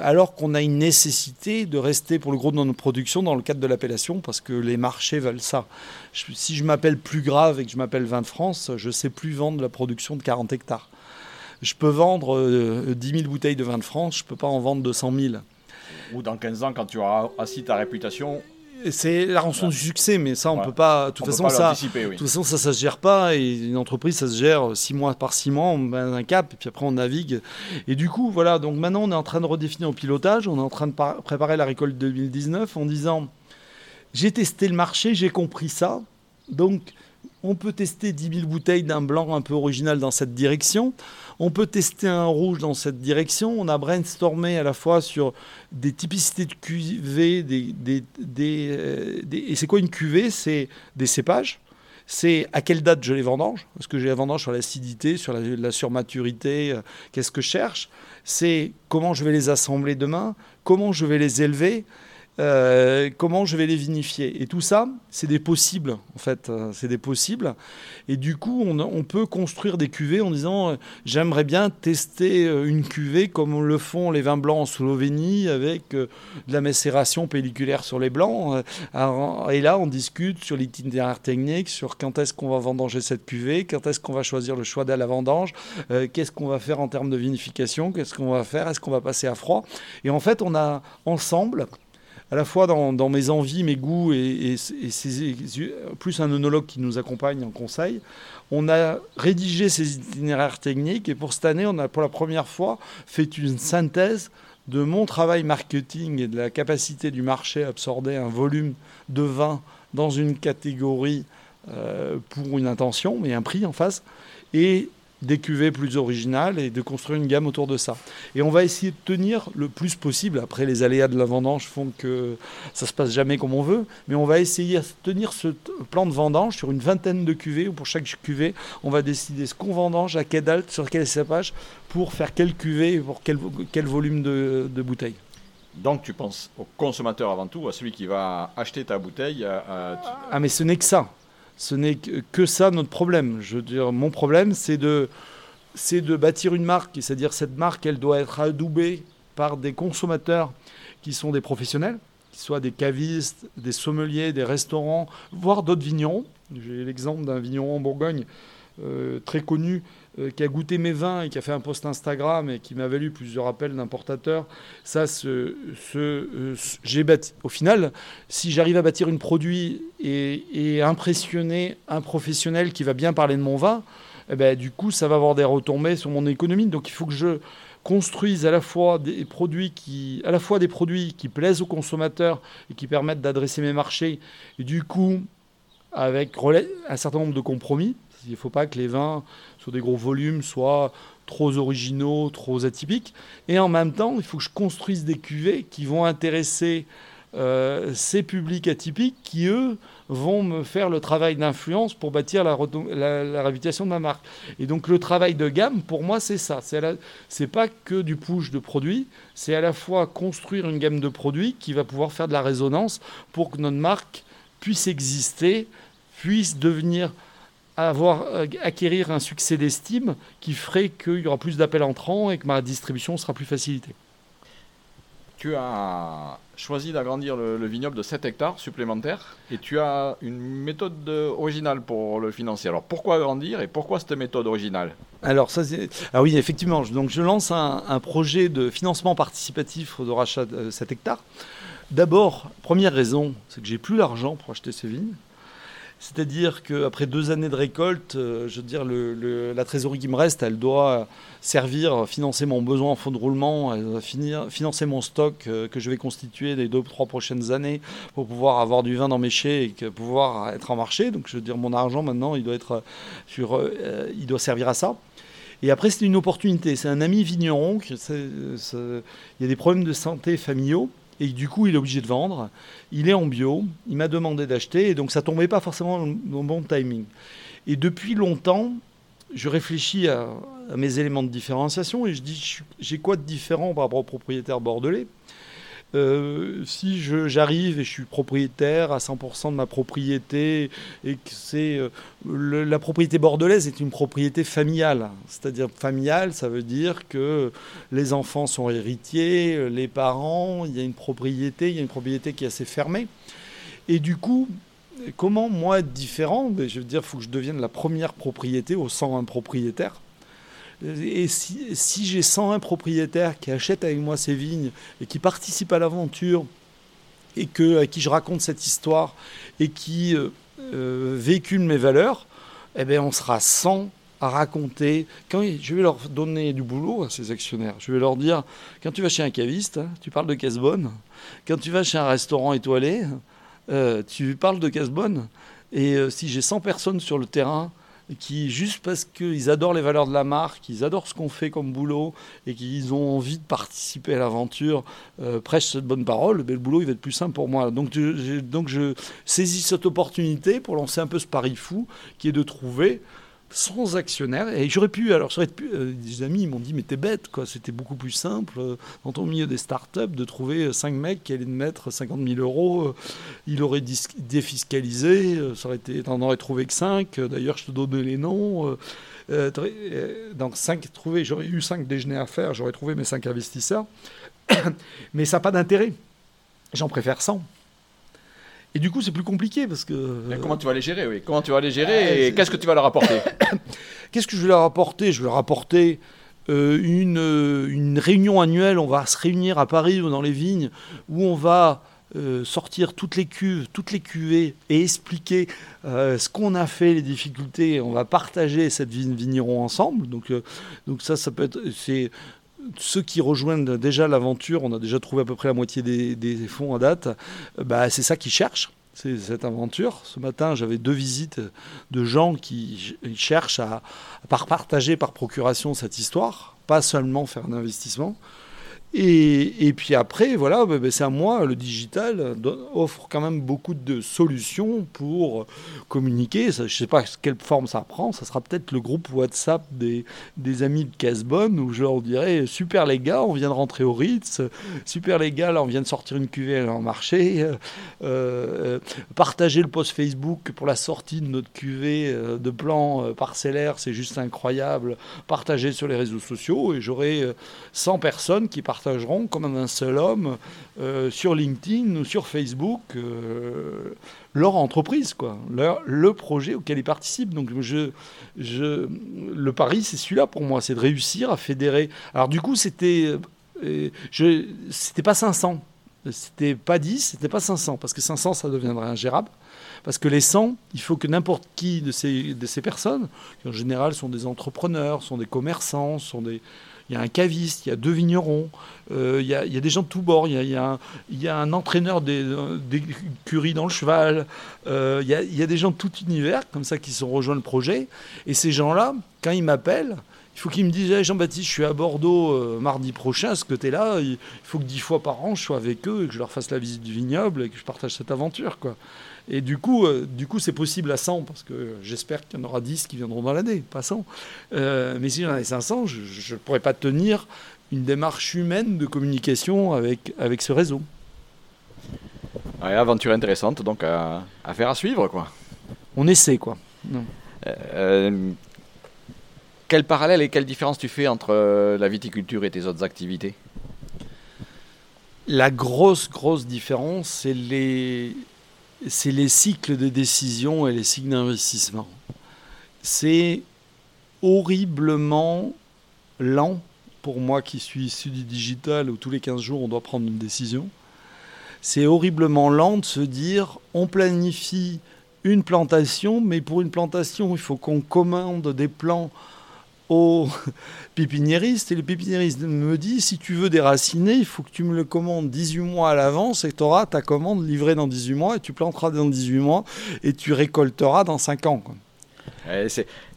alors qu'on a une nécessité de rester pour le gros de nos productions dans le cadre de l'appellation parce que les marchés veulent ça. si je m'appelle plus grave et que je m'appelle vin de France, je ne sais plus vendre la production de 40 hectares. Je peux vendre 10 euh, 000 bouteilles de vin de France, je ne peux pas en vendre 200 000. Ou dans 15 ans, quand tu auras assis ta réputation, c'est la rançon du succès, mais ça, on peut pas. De toute façon, ça, toute façon, ça, ça se gère pas. Et une entreprise, ça se gère six mois par six mois, on met un cap, et puis après, on navigue. Et du coup, voilà. Donc maintenant, on est en train de redéfinir au pilotage. On est en train de préparer la récolte 2019 en disant j'ai testé le marché, j'ai compris ça. Donc, on peut tester 10 000 bouteilles d'un blanc un peu original dans cette direction. On peut tester un rouge dans cette direction. On a brainstormé à la fois sur des typicités de cuvée, des, euh, et c'est quoi une cuvée? C'est des cépages. C'est à quelle date je les vendange? Est-ce que j'ai la vendange sur l'acidité, sur la, surmaturité? Qu'est-ce que je cherche? C'est comment je vais les assembler demain? Comment je vais les élever? Euh, comment je vais les vinifier? Et tout ça, c'est des possibles, en fait. Euh, c'est des possibles. Et du coup, on, peut construire des cuvées en disant euh, j'aimerais bien tester une cuvée comme le font les vins blancs en Slovénie avec de la macération pelliculaire sur les blancs. et là, on discute sur l'itinéraire technique, sur quand est-ce qu'on va vendanger cette cuvée, quand est-ce qu'on va choisir le choix de la vendange, qu'est-ce qu'on va faire en termes de vinification, qu'est-ce qu'on va faire, est-ce qu'on va passer à froid? Et en fait, on a ensemble à la fois dans, mes envies, mes goûts et, plus un onologue qui nous accompagne en conseil. On a rédigé ces itinéraires techniques et pour cette année, on a pour la première fois fait une synthèse de mon travail marketing et de la capacité du marché à absorber un volume de vin dans une catégorie pour une intention, mais un prix en face, et des cuvées plus originales et de construire une gamme autour de ça. Et on va essayer de tenir le plus possible. Après, les aléas de la vendange font que ça se passe jamais comme on veut, mais on va essayer de tenir ce plan de vendange sur une vingtaine de cuvées, où pour chaque cuvée, on va décider ce qu'on vendange, à quelle date, sur quel cépage, pour faire quelle cuvée et pour quel, quel volume de, de bouteilles. Donc tu penses au consommateur avant tout, à celui qui va acheter ta bouteille. Ah mais ce n'est que ça ce n'est que ça notre problème. Je veux dire, mon problème, c'est de, c'est de bâtir une marque, c'est-à-dire cette marque, elle doit être adoubée par des consommateurs qui sont des professionnels, qui soient des cavistes, des sommeliers, des restaurants, voire d'autres vignerons. J'ai l'exemple d'un vigneron en Bourgogne euh, très connu euh, qui a goûté mes vins et qui a fait un post Instagram et qui m'a valu plusieurs appels d'importateurs. Ça, euh, j'ai. Au final, si j'arrive à bâtir un produit et, impressionner un professionnel qui va bien parler de mon vin, eh ben, du coup, ça va avoir des retombées sur mon économie. Donc, il faut que je construise à la fois des produits qui, à la fois des produits qui plaisent aux consommateurs et qui permettent d'adresser mes marchés. Et du coup, avec un certain nombre de compromis. Il ne faut pas que les vins sur des gros volumes soient trop originaux, trop atypiques. Et en même temps, il faut que je construise des cuvées qui vont intéresser euh, ces publics atypiques qui, eux, vont me faire le travail d'influence pour bâtir la, la, réputation de ma marque. Et donc le travail de gamme, pour moi, c'est ça. C'est pas que du push de produits, c'est à la fois construire une gamme de produits qui va pouvoir faire de la résonance pour que notre marque puisse exister, puisse devenir avoir, euh, acquérir un succès d'estime qui ferait qu'il y aura plus d'appels entrants et que ma distribution sera plus facilitée. Tu as choisi d'agrandir le, vignoble de 7 hectares supplémentaires et tu as une méthode originale pour le financer. Alors pourquoi agrandir et pourquoi cette méthode originale? Alors, ça, ah oui, effectivement. Donc, je lance un, un, projet de financement participatif de rachat de 7 hectares. D'abord, première raison, c'est que j'ai plus l'argent pour acheter ces vignes. C'est-à-dire qu'après deux années de récolte, euh, je la trésorerie qui me reste, elle doit servir, financer mon besoin en fonds de roulement, elle doit financer mon stock euh, que je vais constituer les deux ou trois prochaines années pour pouvoir avoir du vin dans mes chais et pouvoir être en marché. Donc, je veux dire, mon argent maintenant, il doit, être sur, euh, il doit servir à ça. Et après, c'est une opportunité. C'est un ami vigneron. il y a des problèmes de santé familiaux et du coup il est obligé de vendre. Il est en bio, il m'a demandé d'acheter et donc ça tombait pas forcément dans bon timing. Et depuis longtemps, je réfléchis à, à mes éléments de différenciation et je dis j'ai quoi de différent par rapport aux propriétaires bordelais? Euh, si j'arrive et je suis propriétaire à 100% de ma propriété et que c'est euh, la propriété bordelaise est une propriété familiale, c'est-à-dire familiale, ça veut dire que les enfants sont héritiers, les parents, il y a une propriété, il y a une propriété qui est assez fermée. Et du coup, comment moi différent? Ben, Je veux dire, faut que je devienne la première propriété aux 101 propriétaires et si, j'ai 101 propriétaires qui achètent avec moi ces vignes et qui participent à l'aventure et que, à qui je raconte cette histoire et qui euh, euh, véhiculent mes valeurs, eh bien, on sera 100 à raconter. Quand je vais leur donner du boulot à ces actionnaires. Je vais leur dire quand tu vas chez un caviste, hein, tu parles de caisse bonne. Quand tu vas chez un restaurant étoilé, euh, tu parles de caisse bonne. Et si j'ai 100 personnes sur le terrain qui, juste parce qu'ils adorent les valeurs de la marque, ils adorent ce qu'on fait comme boulot et qu'ils ont envie de participer à l'aventure, euh, prêchent cette bonne parole, ben, le boulot il va être plus simple pour moi. Donc je, donc je saisis cette opportunité pour lancer un peu ce pari fou qui est de trouver sans actionnaire. Et j'aurais pu, alors euh, des amis m'ont dit, mais t'es bête, quoi. C'était beaucoup plus simple, euh, dans ton milieu des startups, de trouver cinq mecs qui allaient mettre 50 000 euros. Euh, il aurait défiscalisé, ça aurait été, t'en aurais trouvé que 5. D'ailleurs, je te donnais les noms. donc, cinq trouvés, j'aurais eu cinq déjeuners à faire, j'aurais trouvé mes cinq investisseurs. <coughs> mais ça n'a pas d'intérêt. J'en préfère 100. Et du coup, c'est plus compliqué parce que. comment tu vas les gérer, oui. Comment tu vas les gérer et qu'est-ce que tu vas leur apporter <coughs> Qu'est-ce que je vais leur apporter? Je vais leur apporter euh, une, euh, une, réunion annuelle. On va se réunir à Paris ou dans les vignes où on va euh, sortir toutes les cuves, toutes les cuvées et expliquer ce qu'on a fait, les difficultés. On va partager cette vigne vigneron ensemble. Donc, donc ça, ça peut être. C'est ceux qui rejoignent déjà l'aventure, on a déjà trouvé à peu près la moitié des, fonds à date, bah, c'est ça qu'ils cherchent. cette aventure. Ce matin, j'avais deux visites de gens qui cherchent à, à partager par procuration cette histoire, pas seulement faire un investissement. Et, puis après, voilà, bah, bah, c'est à moi, le digital offre quand même beaucoup de solutions pour communiquer. je ne sais pas quelle forme ça prend. Ça sera peut-être le groupe WhatsApp des, amis de Casbonne où je leur dirais Super les gars, on vient de rentrer au Ritz. Super les gars, là, on vient de sortir une cuvée en marché. Euh, euh, partagez le post Facebook pour la sortie de notre cuvée euh, de plan parcellaire, c'est juste incroyable. Partagez sur les réseaux sociaux et j'aurai 100 personnes qui partagent comme un seul homme euh, sur LinkedIn ou sur Facebook euh, leur entreprise, quoi, leur, le projet auquel ils participent. Donc je, je, le pari, c'est celui-là pour moi, c'est de réussir à fédérer. Alors du coup, c'était, euh, je, c'était pas 500, c'était pas 10, c'était pas 500, parce que 500, ça deviendrait ingérable. Parce que les 100, il faut que n'importe qui de ces, de ces personnes, qui en général sont des entrepreneurs, sont des commerçants, sont des, il y a un caviste, il y a deux vignerons, euh, il, y a, des gens de tous bords, il y a, un entraîneur d'écurie dans le cheval, euh, il, y a, des gens de tout univers comme ça qui sont rejoints le projet. Et ces gens-là, quand ils m'appellent, il faut qu'ils me disent Jean-Baptiste, je suis à Bordeaux euh, mardi prochain, est-ce que tu es là Il faut que dix fois par an, je sois avec eux et que je leur fasse la visite du vignoble et que je partage cette aventure. quoi. Et du coup, euh, du coup, c'est possible à 100 parce que j'espère qu'il y en aura 10 qui viendront dans l'année, pas 100. Euh, mais si j'en ai 500, je ne pourrais pas tenir une démarche humaine de communication avec, avec ce réseau. aventure intéressante, donc à, faire à suivre, quoi. On essaie, quoi. Euh, quel parallèle et quelle différence tu fais entre la viticulture et tes autres activités? La grosse, grosse différence, c'est les, cycles de décision et les cycles d'investissement. C'est horriblement lent pour moi qui suis issu du digital où tous les 15 jours on doit prendre une décision. C'est horriblement lent de se dire on planifie une plantation, mais pour une plantation il faut qu'on commande des plants au <laughs> pépiniériste et le pépiniériste me dit si tu veux déraciner, il faut que tu me le commandes 18 mois à l'avance et tu auras ta commande livrée dans 18 mois et tu planteras dans 18 mois et tu récolteras dans 5 ans.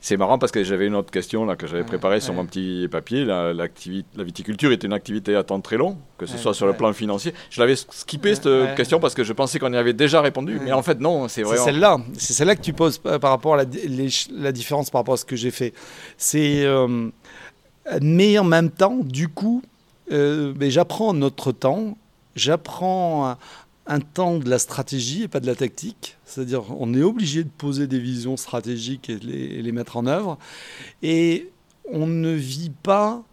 C'est marrant parce que j'avais une autre question là, que j'avais préparée sur mon petit papier. La, la, viticulture est une activité à temps très long, que ce soit sur le plan financier. Je l'avais skippé cette question parce que je pensais qu'on y avait déjà répondu, mais en fait non, c'est vrai. C'est celle-là, c'est celle-là que tu poses par rapport à la, la, différence par rapport à ce que j'ai fait. C'est euh, mais en même temps, du coup, euh, j'apprends notre temps, j'apprends un temps de la stratégie et pas de la tactique. C'est-à-dire on est obligé de poser des visions stratégiques et les, les mettre en œuvre. Et on ne vit pas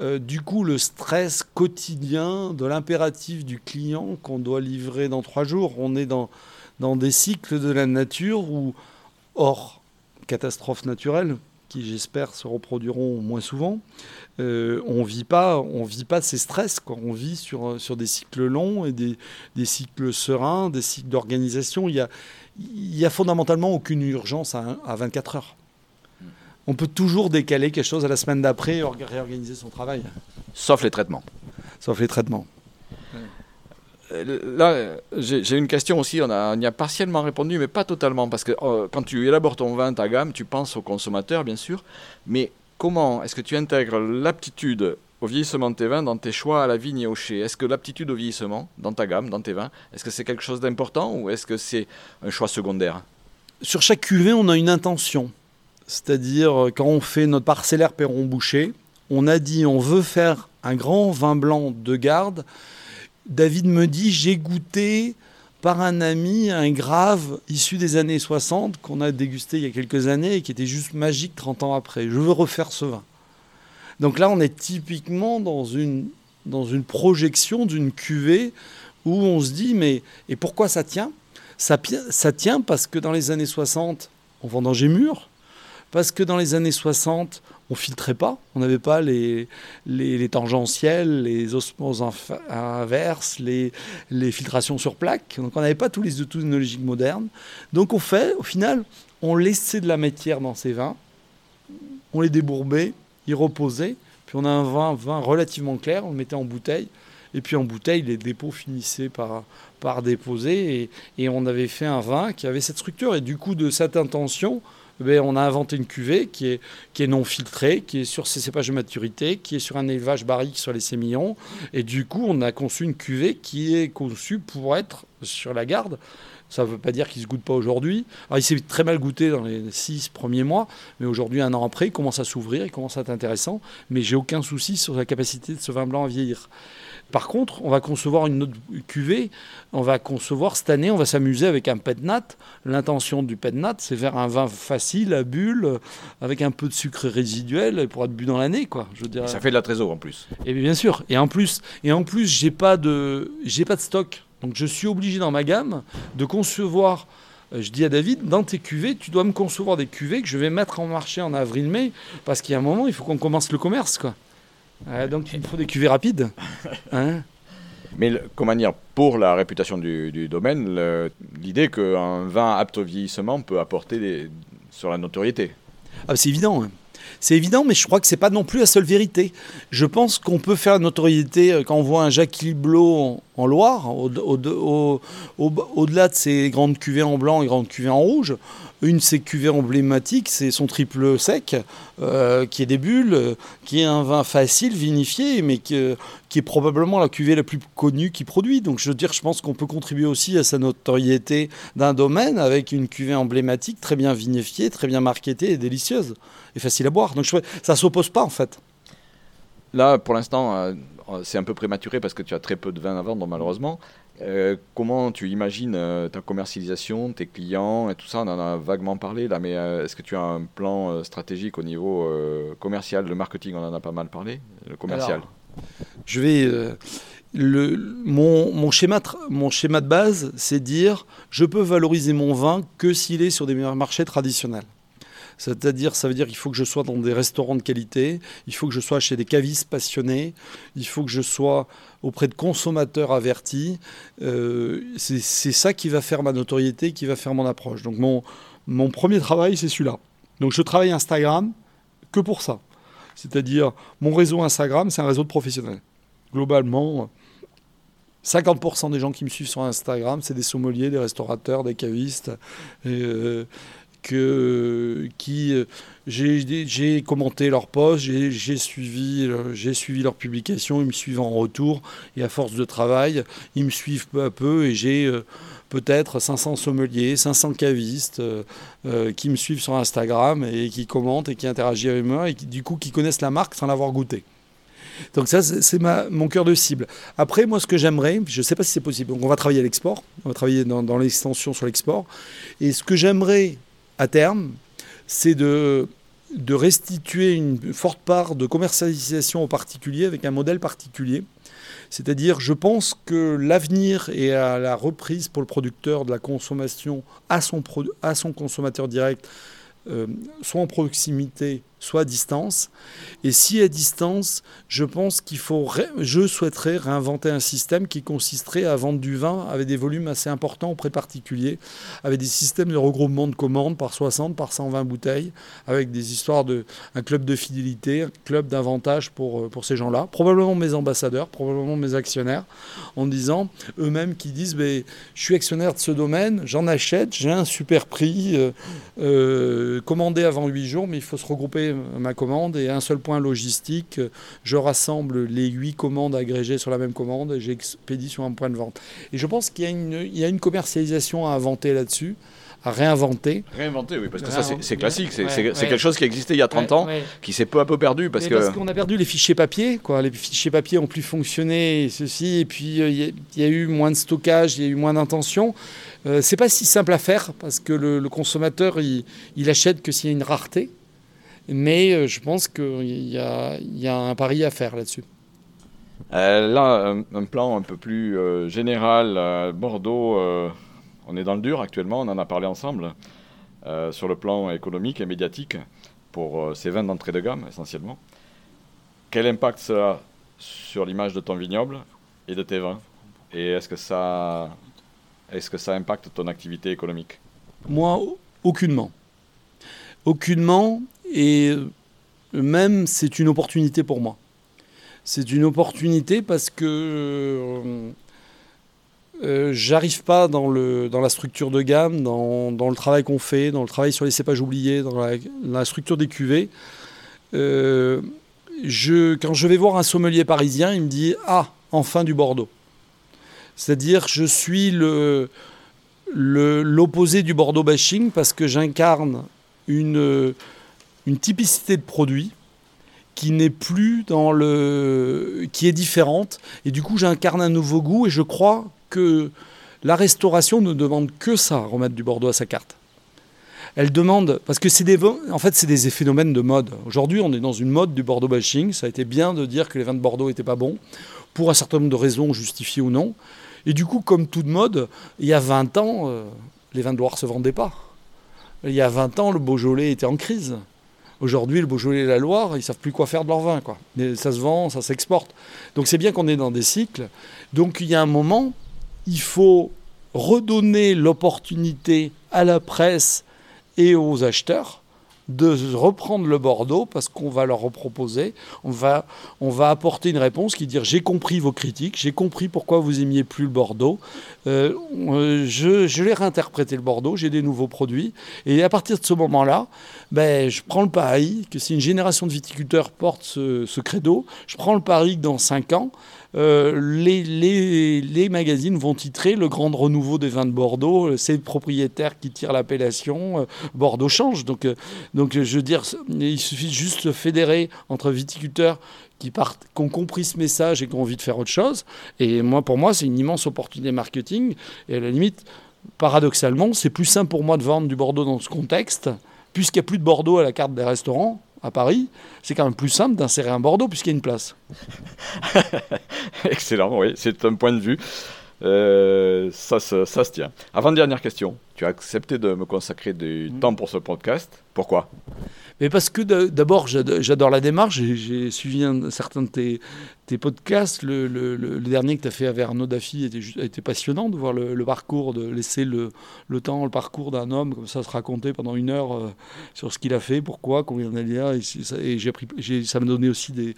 euh, du coup le stress quotidien de l'impératif du client qu'on doit livrer dans trois jours. On est dans, dans des cycles de la nature où, hors catastrophe naturelle, qui j'espère se reproduiront moins souvent, euh, on vit pas, on vit pas ces stress. Quoi. On vit sur, sur des cycles longs et des, des cycles sereins, des cycles d'organisation. Il y a, il y a fondamentalement aucune urgence à, à 24 heures. On peut toujours décaler quelque chose à la semaine d'après et réorganiser son travail. Sauf les traitements. Sauf les traitements. Euh, là, j'ai une question aussi, on, a, y a partiellement répondu, mais pas totalement, parce que euh, quand tu élabores ton vin, ta gamme, tu penses au consommateur, bien sûr, mais comment est-ce que tu intègres l'aptitude au vieillissement de tes vins dans tes choix à la vigne et au chai? Est-ce que l'aptitude au vieillissement, dans ta gamme, dans tes vins, est-ce que c'est quelque chose d'important ou est-ce que c'est un choix secondaire? Sur chaque cuvée, on a une intention. C'est-à-dire, quand on fait notre parcellaire Perron Boucher, on a dit on veut faire un grand vin blanc de garde David me dit j'ai goûté par un ami un grave issu des années 60 qu'on a dégusté il y a quelques années et qui était juste magique 30 ans après. Je veux refaire ce vin. Donc là, on est typiquement dans une, dans une projection d'une cuvée où on se dit mais et pourquoi ça tient? Ça, ça tient parce que dans les années 60, on vendangeait mûr, parce que dans les années 60, on filtrait pas, on n'avait pas les, les, tangentiels, les osmoses inverses, les, les filtrations sur plaque, donc on n'avait pas tous les outils technologiques modernes. Donc on fait, au final, on laissait de la matière dans ces vins, on les débourbait, ils reposaient, puis on a un vin, vin relativement clair, on le mettait en bouteille, Et puis en bouteille, les dépôts finissaient par, par déposer. Et, et on avait fait un vin qui avait cette structure. Et du coup, de cette intention, eh on a inventé une cuvée qui est, non filtrée, qui est sur ses cépages de maturité, qui est sur un élevage barrique sur les sémillons. Et du coup, on a conçu une cuvée qui est conçue pour être sur la garde. Ça ne veut pas dire qu'il ne se goûte pas aujourd'hui. Il s'est très mal goûté dans les six premiers mois, mais aujourd'hui, un an après, il commence à s'ouvrir, il commence à être intéressant. Mais j'ai aucun souci sur la capacité de ce vin blanc à vieillir. Par contre, on va concevoir une autre cuvée. On va concevoir cette année, on va s'amuser avec un pet nat. L'intention du pet nat, c'est faire un vin facile à bulle, avec un peu de sucre résiduel pour être bu dans l'année, quoi. Je dirais. Ça fait de la trésor en plus. Et bien sûr. Et en plus, et en plus, j'ai pas de, j'ai pas de stock. Donc je suis obligé dans ma gamme de concevoir. Euh, je dis à David, dans tes cuvées, tu dois me concevoir des cuvées que je vais mettre en marché en avril-mai, parce qu'il y a un moment, il faut qu'on commence le commerce, quoi. Donc il faut des cuvées rapides. <laughs> Hein mais comment dire, pour la réputation du, domaine, l'idée qu'un vin apte au vieillissement peut apporter des, sur la notoriété. Ah, c'est évident. Hein. C'est évident, mais je crois que c'est pas non plus la seule vérité. Je pense qu'on peut faire la notoriété euh, quand on voit un Jacques Liblot en, Loire, au-delà de ses grandes cuvées en blanc et grandes cuvées en rouge. Une de ses cuvées emblématiques, c'est son triple sec, euh, qui est des bulles, qui est un vin facile, vinifié, mais qui, qui est probablement la cuvée la plus connue qu'il produit. Donc je veux dire, je pense qu'on peut contribuer aussi à sa notoriété d'un domaine avec une cuvée emblématique, très bien vinifiée, très bien marketée et délicieuse, et facile à boire. Donc je, ça s'oppose pas en fait. Là, pour l'instant, euh, c'est un peu prématuré parce que tu as très peu de vin à vendre, malheureusement. Euh, comment tu imagines euh, ta commercialisation, tes clients et tout ça? On en a vaguement parlé là, mais est-ce que tu as un plan stratégique au niveau commercial? Le marketing, on en a pas mal parlé. Le commercial Je vais. Le, mon, mon, schéma, mon schéma de base, c'est dire je peux valoriser mon vin que s'il est sur des marchés traditionnels. C'est-à-dire, ça veut dire qu'il faut que je sois dans des restaurants de qualité, il faut que je sois chez des cavistes passionnés, il faut que je sois auprès de consommateurs avertis. Euh, c'est ça qui va faire ma notoriété, qui va faire mon approche. Donc mon, mon premier travail, c'est celui-là. Donc je travaille Instagram que pour ça. C'est-à-dire, mon réseau Instagram, c'est un réseau de professionnels. Globalement, 50% des gens qui me suivent sur Instagram, c'est des sommeliers, des restaurateurs, des cavistes. Euh, que, qui euh, j'ai commenté leurs posts, j'ai suivi, euh, suivi leurs publications, ils me suivent en retour et à force de travail, ils me suivent peu à peu et j'ai euh, peut-être 500 sommeliers, 500 cavistes qui me suivent sur Instagram et qui commentent et qui interagissent avec moi et qui du coup qui connaissent la marque sans l'avoir goûté. Donc ça, c'est mon cœur de cible. Après, moi, ce que j'aimerais, je ne sais pas si c'est possible, donc on va travailler à l'export, on va travailler dans l'extension sur l'export, et ce que j'aimerais à terme, c'est de, restituer une forte part de commercialisation aux particuliers avec un modèle particulier. C'est-à-dire, je pense que l'avenir et à la reprise pour le producteur de la consommation à son, à son consommateur direct, euh, soit en proximité, soit à distance. Et si à distance, je pense qu'il faut, je souhaiterais réinventer un système qui consisterait à vendre du vin avec des volumes assez importants auprès particuliers, avec des systèmes de regroupement de commandes par 60, par 120 bouteilles, avec des histoires de un club de fidélité, un club d'avantage pour, euh, pour ces gens-là, probablement mes ambassadeurs, probablement mes actionnaires, en disant eux-mêmes qui disent ben, je suis actionnaire de ce domaine, j'en achète, j'ai un super prix, euh, euh, commandé avant 8 jours, mais il faut se regrouper ma commande et un seul point logistique, je rassemble les huit commandes agrégées sur la même commande et j'expédie sur un point de vente. Et je pense qu'il y, a une commercialisation à inventer là-dessus à réinventer. Réinventer, oui, parce que ça, c'est classique. C'est quelque chose qui existait il y a 30 ans, qui s'est peu à peu perdu. Parce qu'on a perdu les fichiers papier. Quoi. Les fichiers papier ont plus fonctionné, ceci, et puis euh, il y, a eu moins de stockage, il y a eu moins d'intention. Euh, c'est pas si simple à faire, parce que le, consommateur, il, il achète que s'il y a une rareté. Mais euh, je pense qu'il y, y, a un pari à faire là-dessus. Euh, là, un, plan un peu plus euh, général. Bordeaux, on est dans le dur actuellement, on en a parlé ensemble, sur le plan économique et médiatique, pour ces vins d'entrée de gamme essentiellement. Quel impact ça a sur l'image de ton vignoble et de tes vins? Et est-ce que ça, est-ce que ça impacte ton activité économique? Moi, aucunement. Aucunement, et même c'est une opportunité pour moi. C'est une opportunité parce que euh, euh, j'arrive pas dans, le, dans la structure de gamme, dans, dans le travail qu'on fait, dans le travail sur les cépages oubliés, dans la, structure des cuvées. Euh, je, quand je vais voir un sommelier parisien, il me dit Ah, enfin du Bordeaux. C'est-à-dire, je suis le, l'opposé du Bordeaux bashing parce que j'incarne une, une typicité de produit qui n'est plus dans le. qui est différente. Et du coup, j'incarne un nouveau goût et je crois que la restauration ne demande que ça, remettre du Bordeaux à sa carte. Elle demande, parce que c'est des, en fait, c'est des phénomènes de mode. Aujourd'hui, on est dans une mode du Bordeaux bashing. Ça a été bien de dire que les vins de Bordeaux n'étaient pas bons, pour un certain nombre de raisons justifiées ou non. Et du coup, comme toute mode, il y a 20 ans, euh, les vins de Loire se vendaient pas. Il y a 20 ans, le Beaujolais était en crise. Aujourd'hui, le Beaujolais et la Loire, ils ne savent plus quoi faire de leur vin. Quoi. ça se vend, ça s'exporte. Donc c'est bien qu'on est dans des cycles. Donc il y a un moment, il faut redonner l'opportunité à la presse et aux acheteurs de reprendre le Bordeaux parce qu'on va leur reproposer, on va, apporter une réponse qui dire j'ai compris vos critiques, j'ai compris pourquoi vous aimiez plus le Bordeaux, euh, je, je l'ai réinterprété le Bordeaux, j'ai des nouveaux produits. Et à partir de ce moment-là, ben, je prends le pari que si une génération de viticulteurs porte ce, ce credo, je prends le pari que dans 5 ans, euh, les, magazines vont titrer le grand renouveau des vins de Bordeaux, euh, c'est le propriétaire qui tire l'appellation, euh, Bordeaux change. Donc, donc je veux dire, il suffit juste de fédérer entre viticulteurs qui, partent, qui ont compris ce message et qui ont envie de faire autre chose. Et moi, pour moi, c'est une immense opportunité marketing. Et à la limite, paradoxalement, c'est plus simple pour moi de vendre du Bordeaux dans ce contexte, puisqu'il n'y a plus de Bordeaux à la carte des restaurants à Paris, c'est quand même plus simple d'insérer un Bordeaux puisqu'il y a une place. <laughs> Excellent, oui, c'est un point de vue. Euh, ça, ça, ça, se tient. Avant-dernière question, tu as accepté de me consacrer du mm. temps pour ce podcast. Pourquoi? Mais parce que d'abord, j'adore la démarche. J'ai suivi un, certain de tes, podcasts. Le, dernier que tu as fait avec Arnaud Daffy était, passionnant de voir le, parcours, de laisser le, temps, le parcours d'un homme comme ça se raconter pendant une heure euh, sur ce qu'il a fait, pourquoi, combien il en a. Et, et j'ai pris, ça m'a donné aussi des.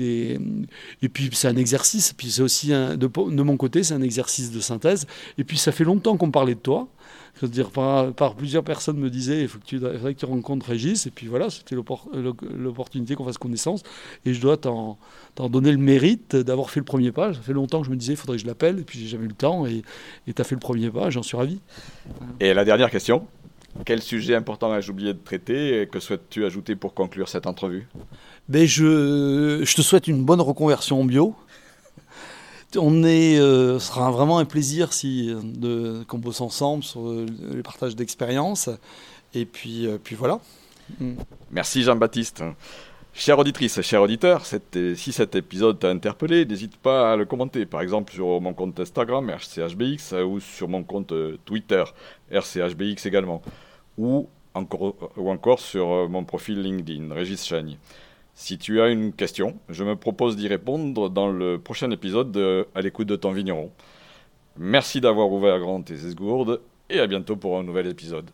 Et puis c'est un exercice, puis c'est aussi de, mon côté, c'est un exercice de synthèse. Et puis ça fait longtemps qu'on parlait de toi. Je veux dire, par, plusieurs personnes me disaient il faut que tu, faudrait que tu rencontres Régis. Et puis voilà, c'était l'opportunité qu'on fasse connaissance. Et je dois t'en donner le mérite d'avoir fait le premier pas. Ça fait longtemps que je me disais il faudrait que je l'appelle. Et puis j'ai jamais eu le temps. Et tu as fait le premier pas. J'en suis ravi. Et la dernière question quel sujet important ai-je oublié de traiter et que souhaites-tu ajouter pour conclure cette entrevue? Ben je, je, te souhaite une bonne reconversion en bio. On est, euh, sera vraiment un plaisir si qu'on bosse ensemble sur euh, les partages d'expériences. Et puis, euh, puis voilà. Mm. Merci Jean-Baptiste. Chère auditrice, cher auditeur, si cet épisode t'a interpellé, n'hésite pas à le commenter, par exemple sur mon compte Instagram RCHBX ou sur mon compte Twitter RCHBX également, ou encore, ou encore sur mon profil LinkedIn, Régis Chagne. Si tu as une question, je me propose d'y répondre dans le prochain épisode de À l'écoute de ton vigneron. Merci d'avoir ouvert grand tes esgourdes et à bientôt pour un nouvel épisode.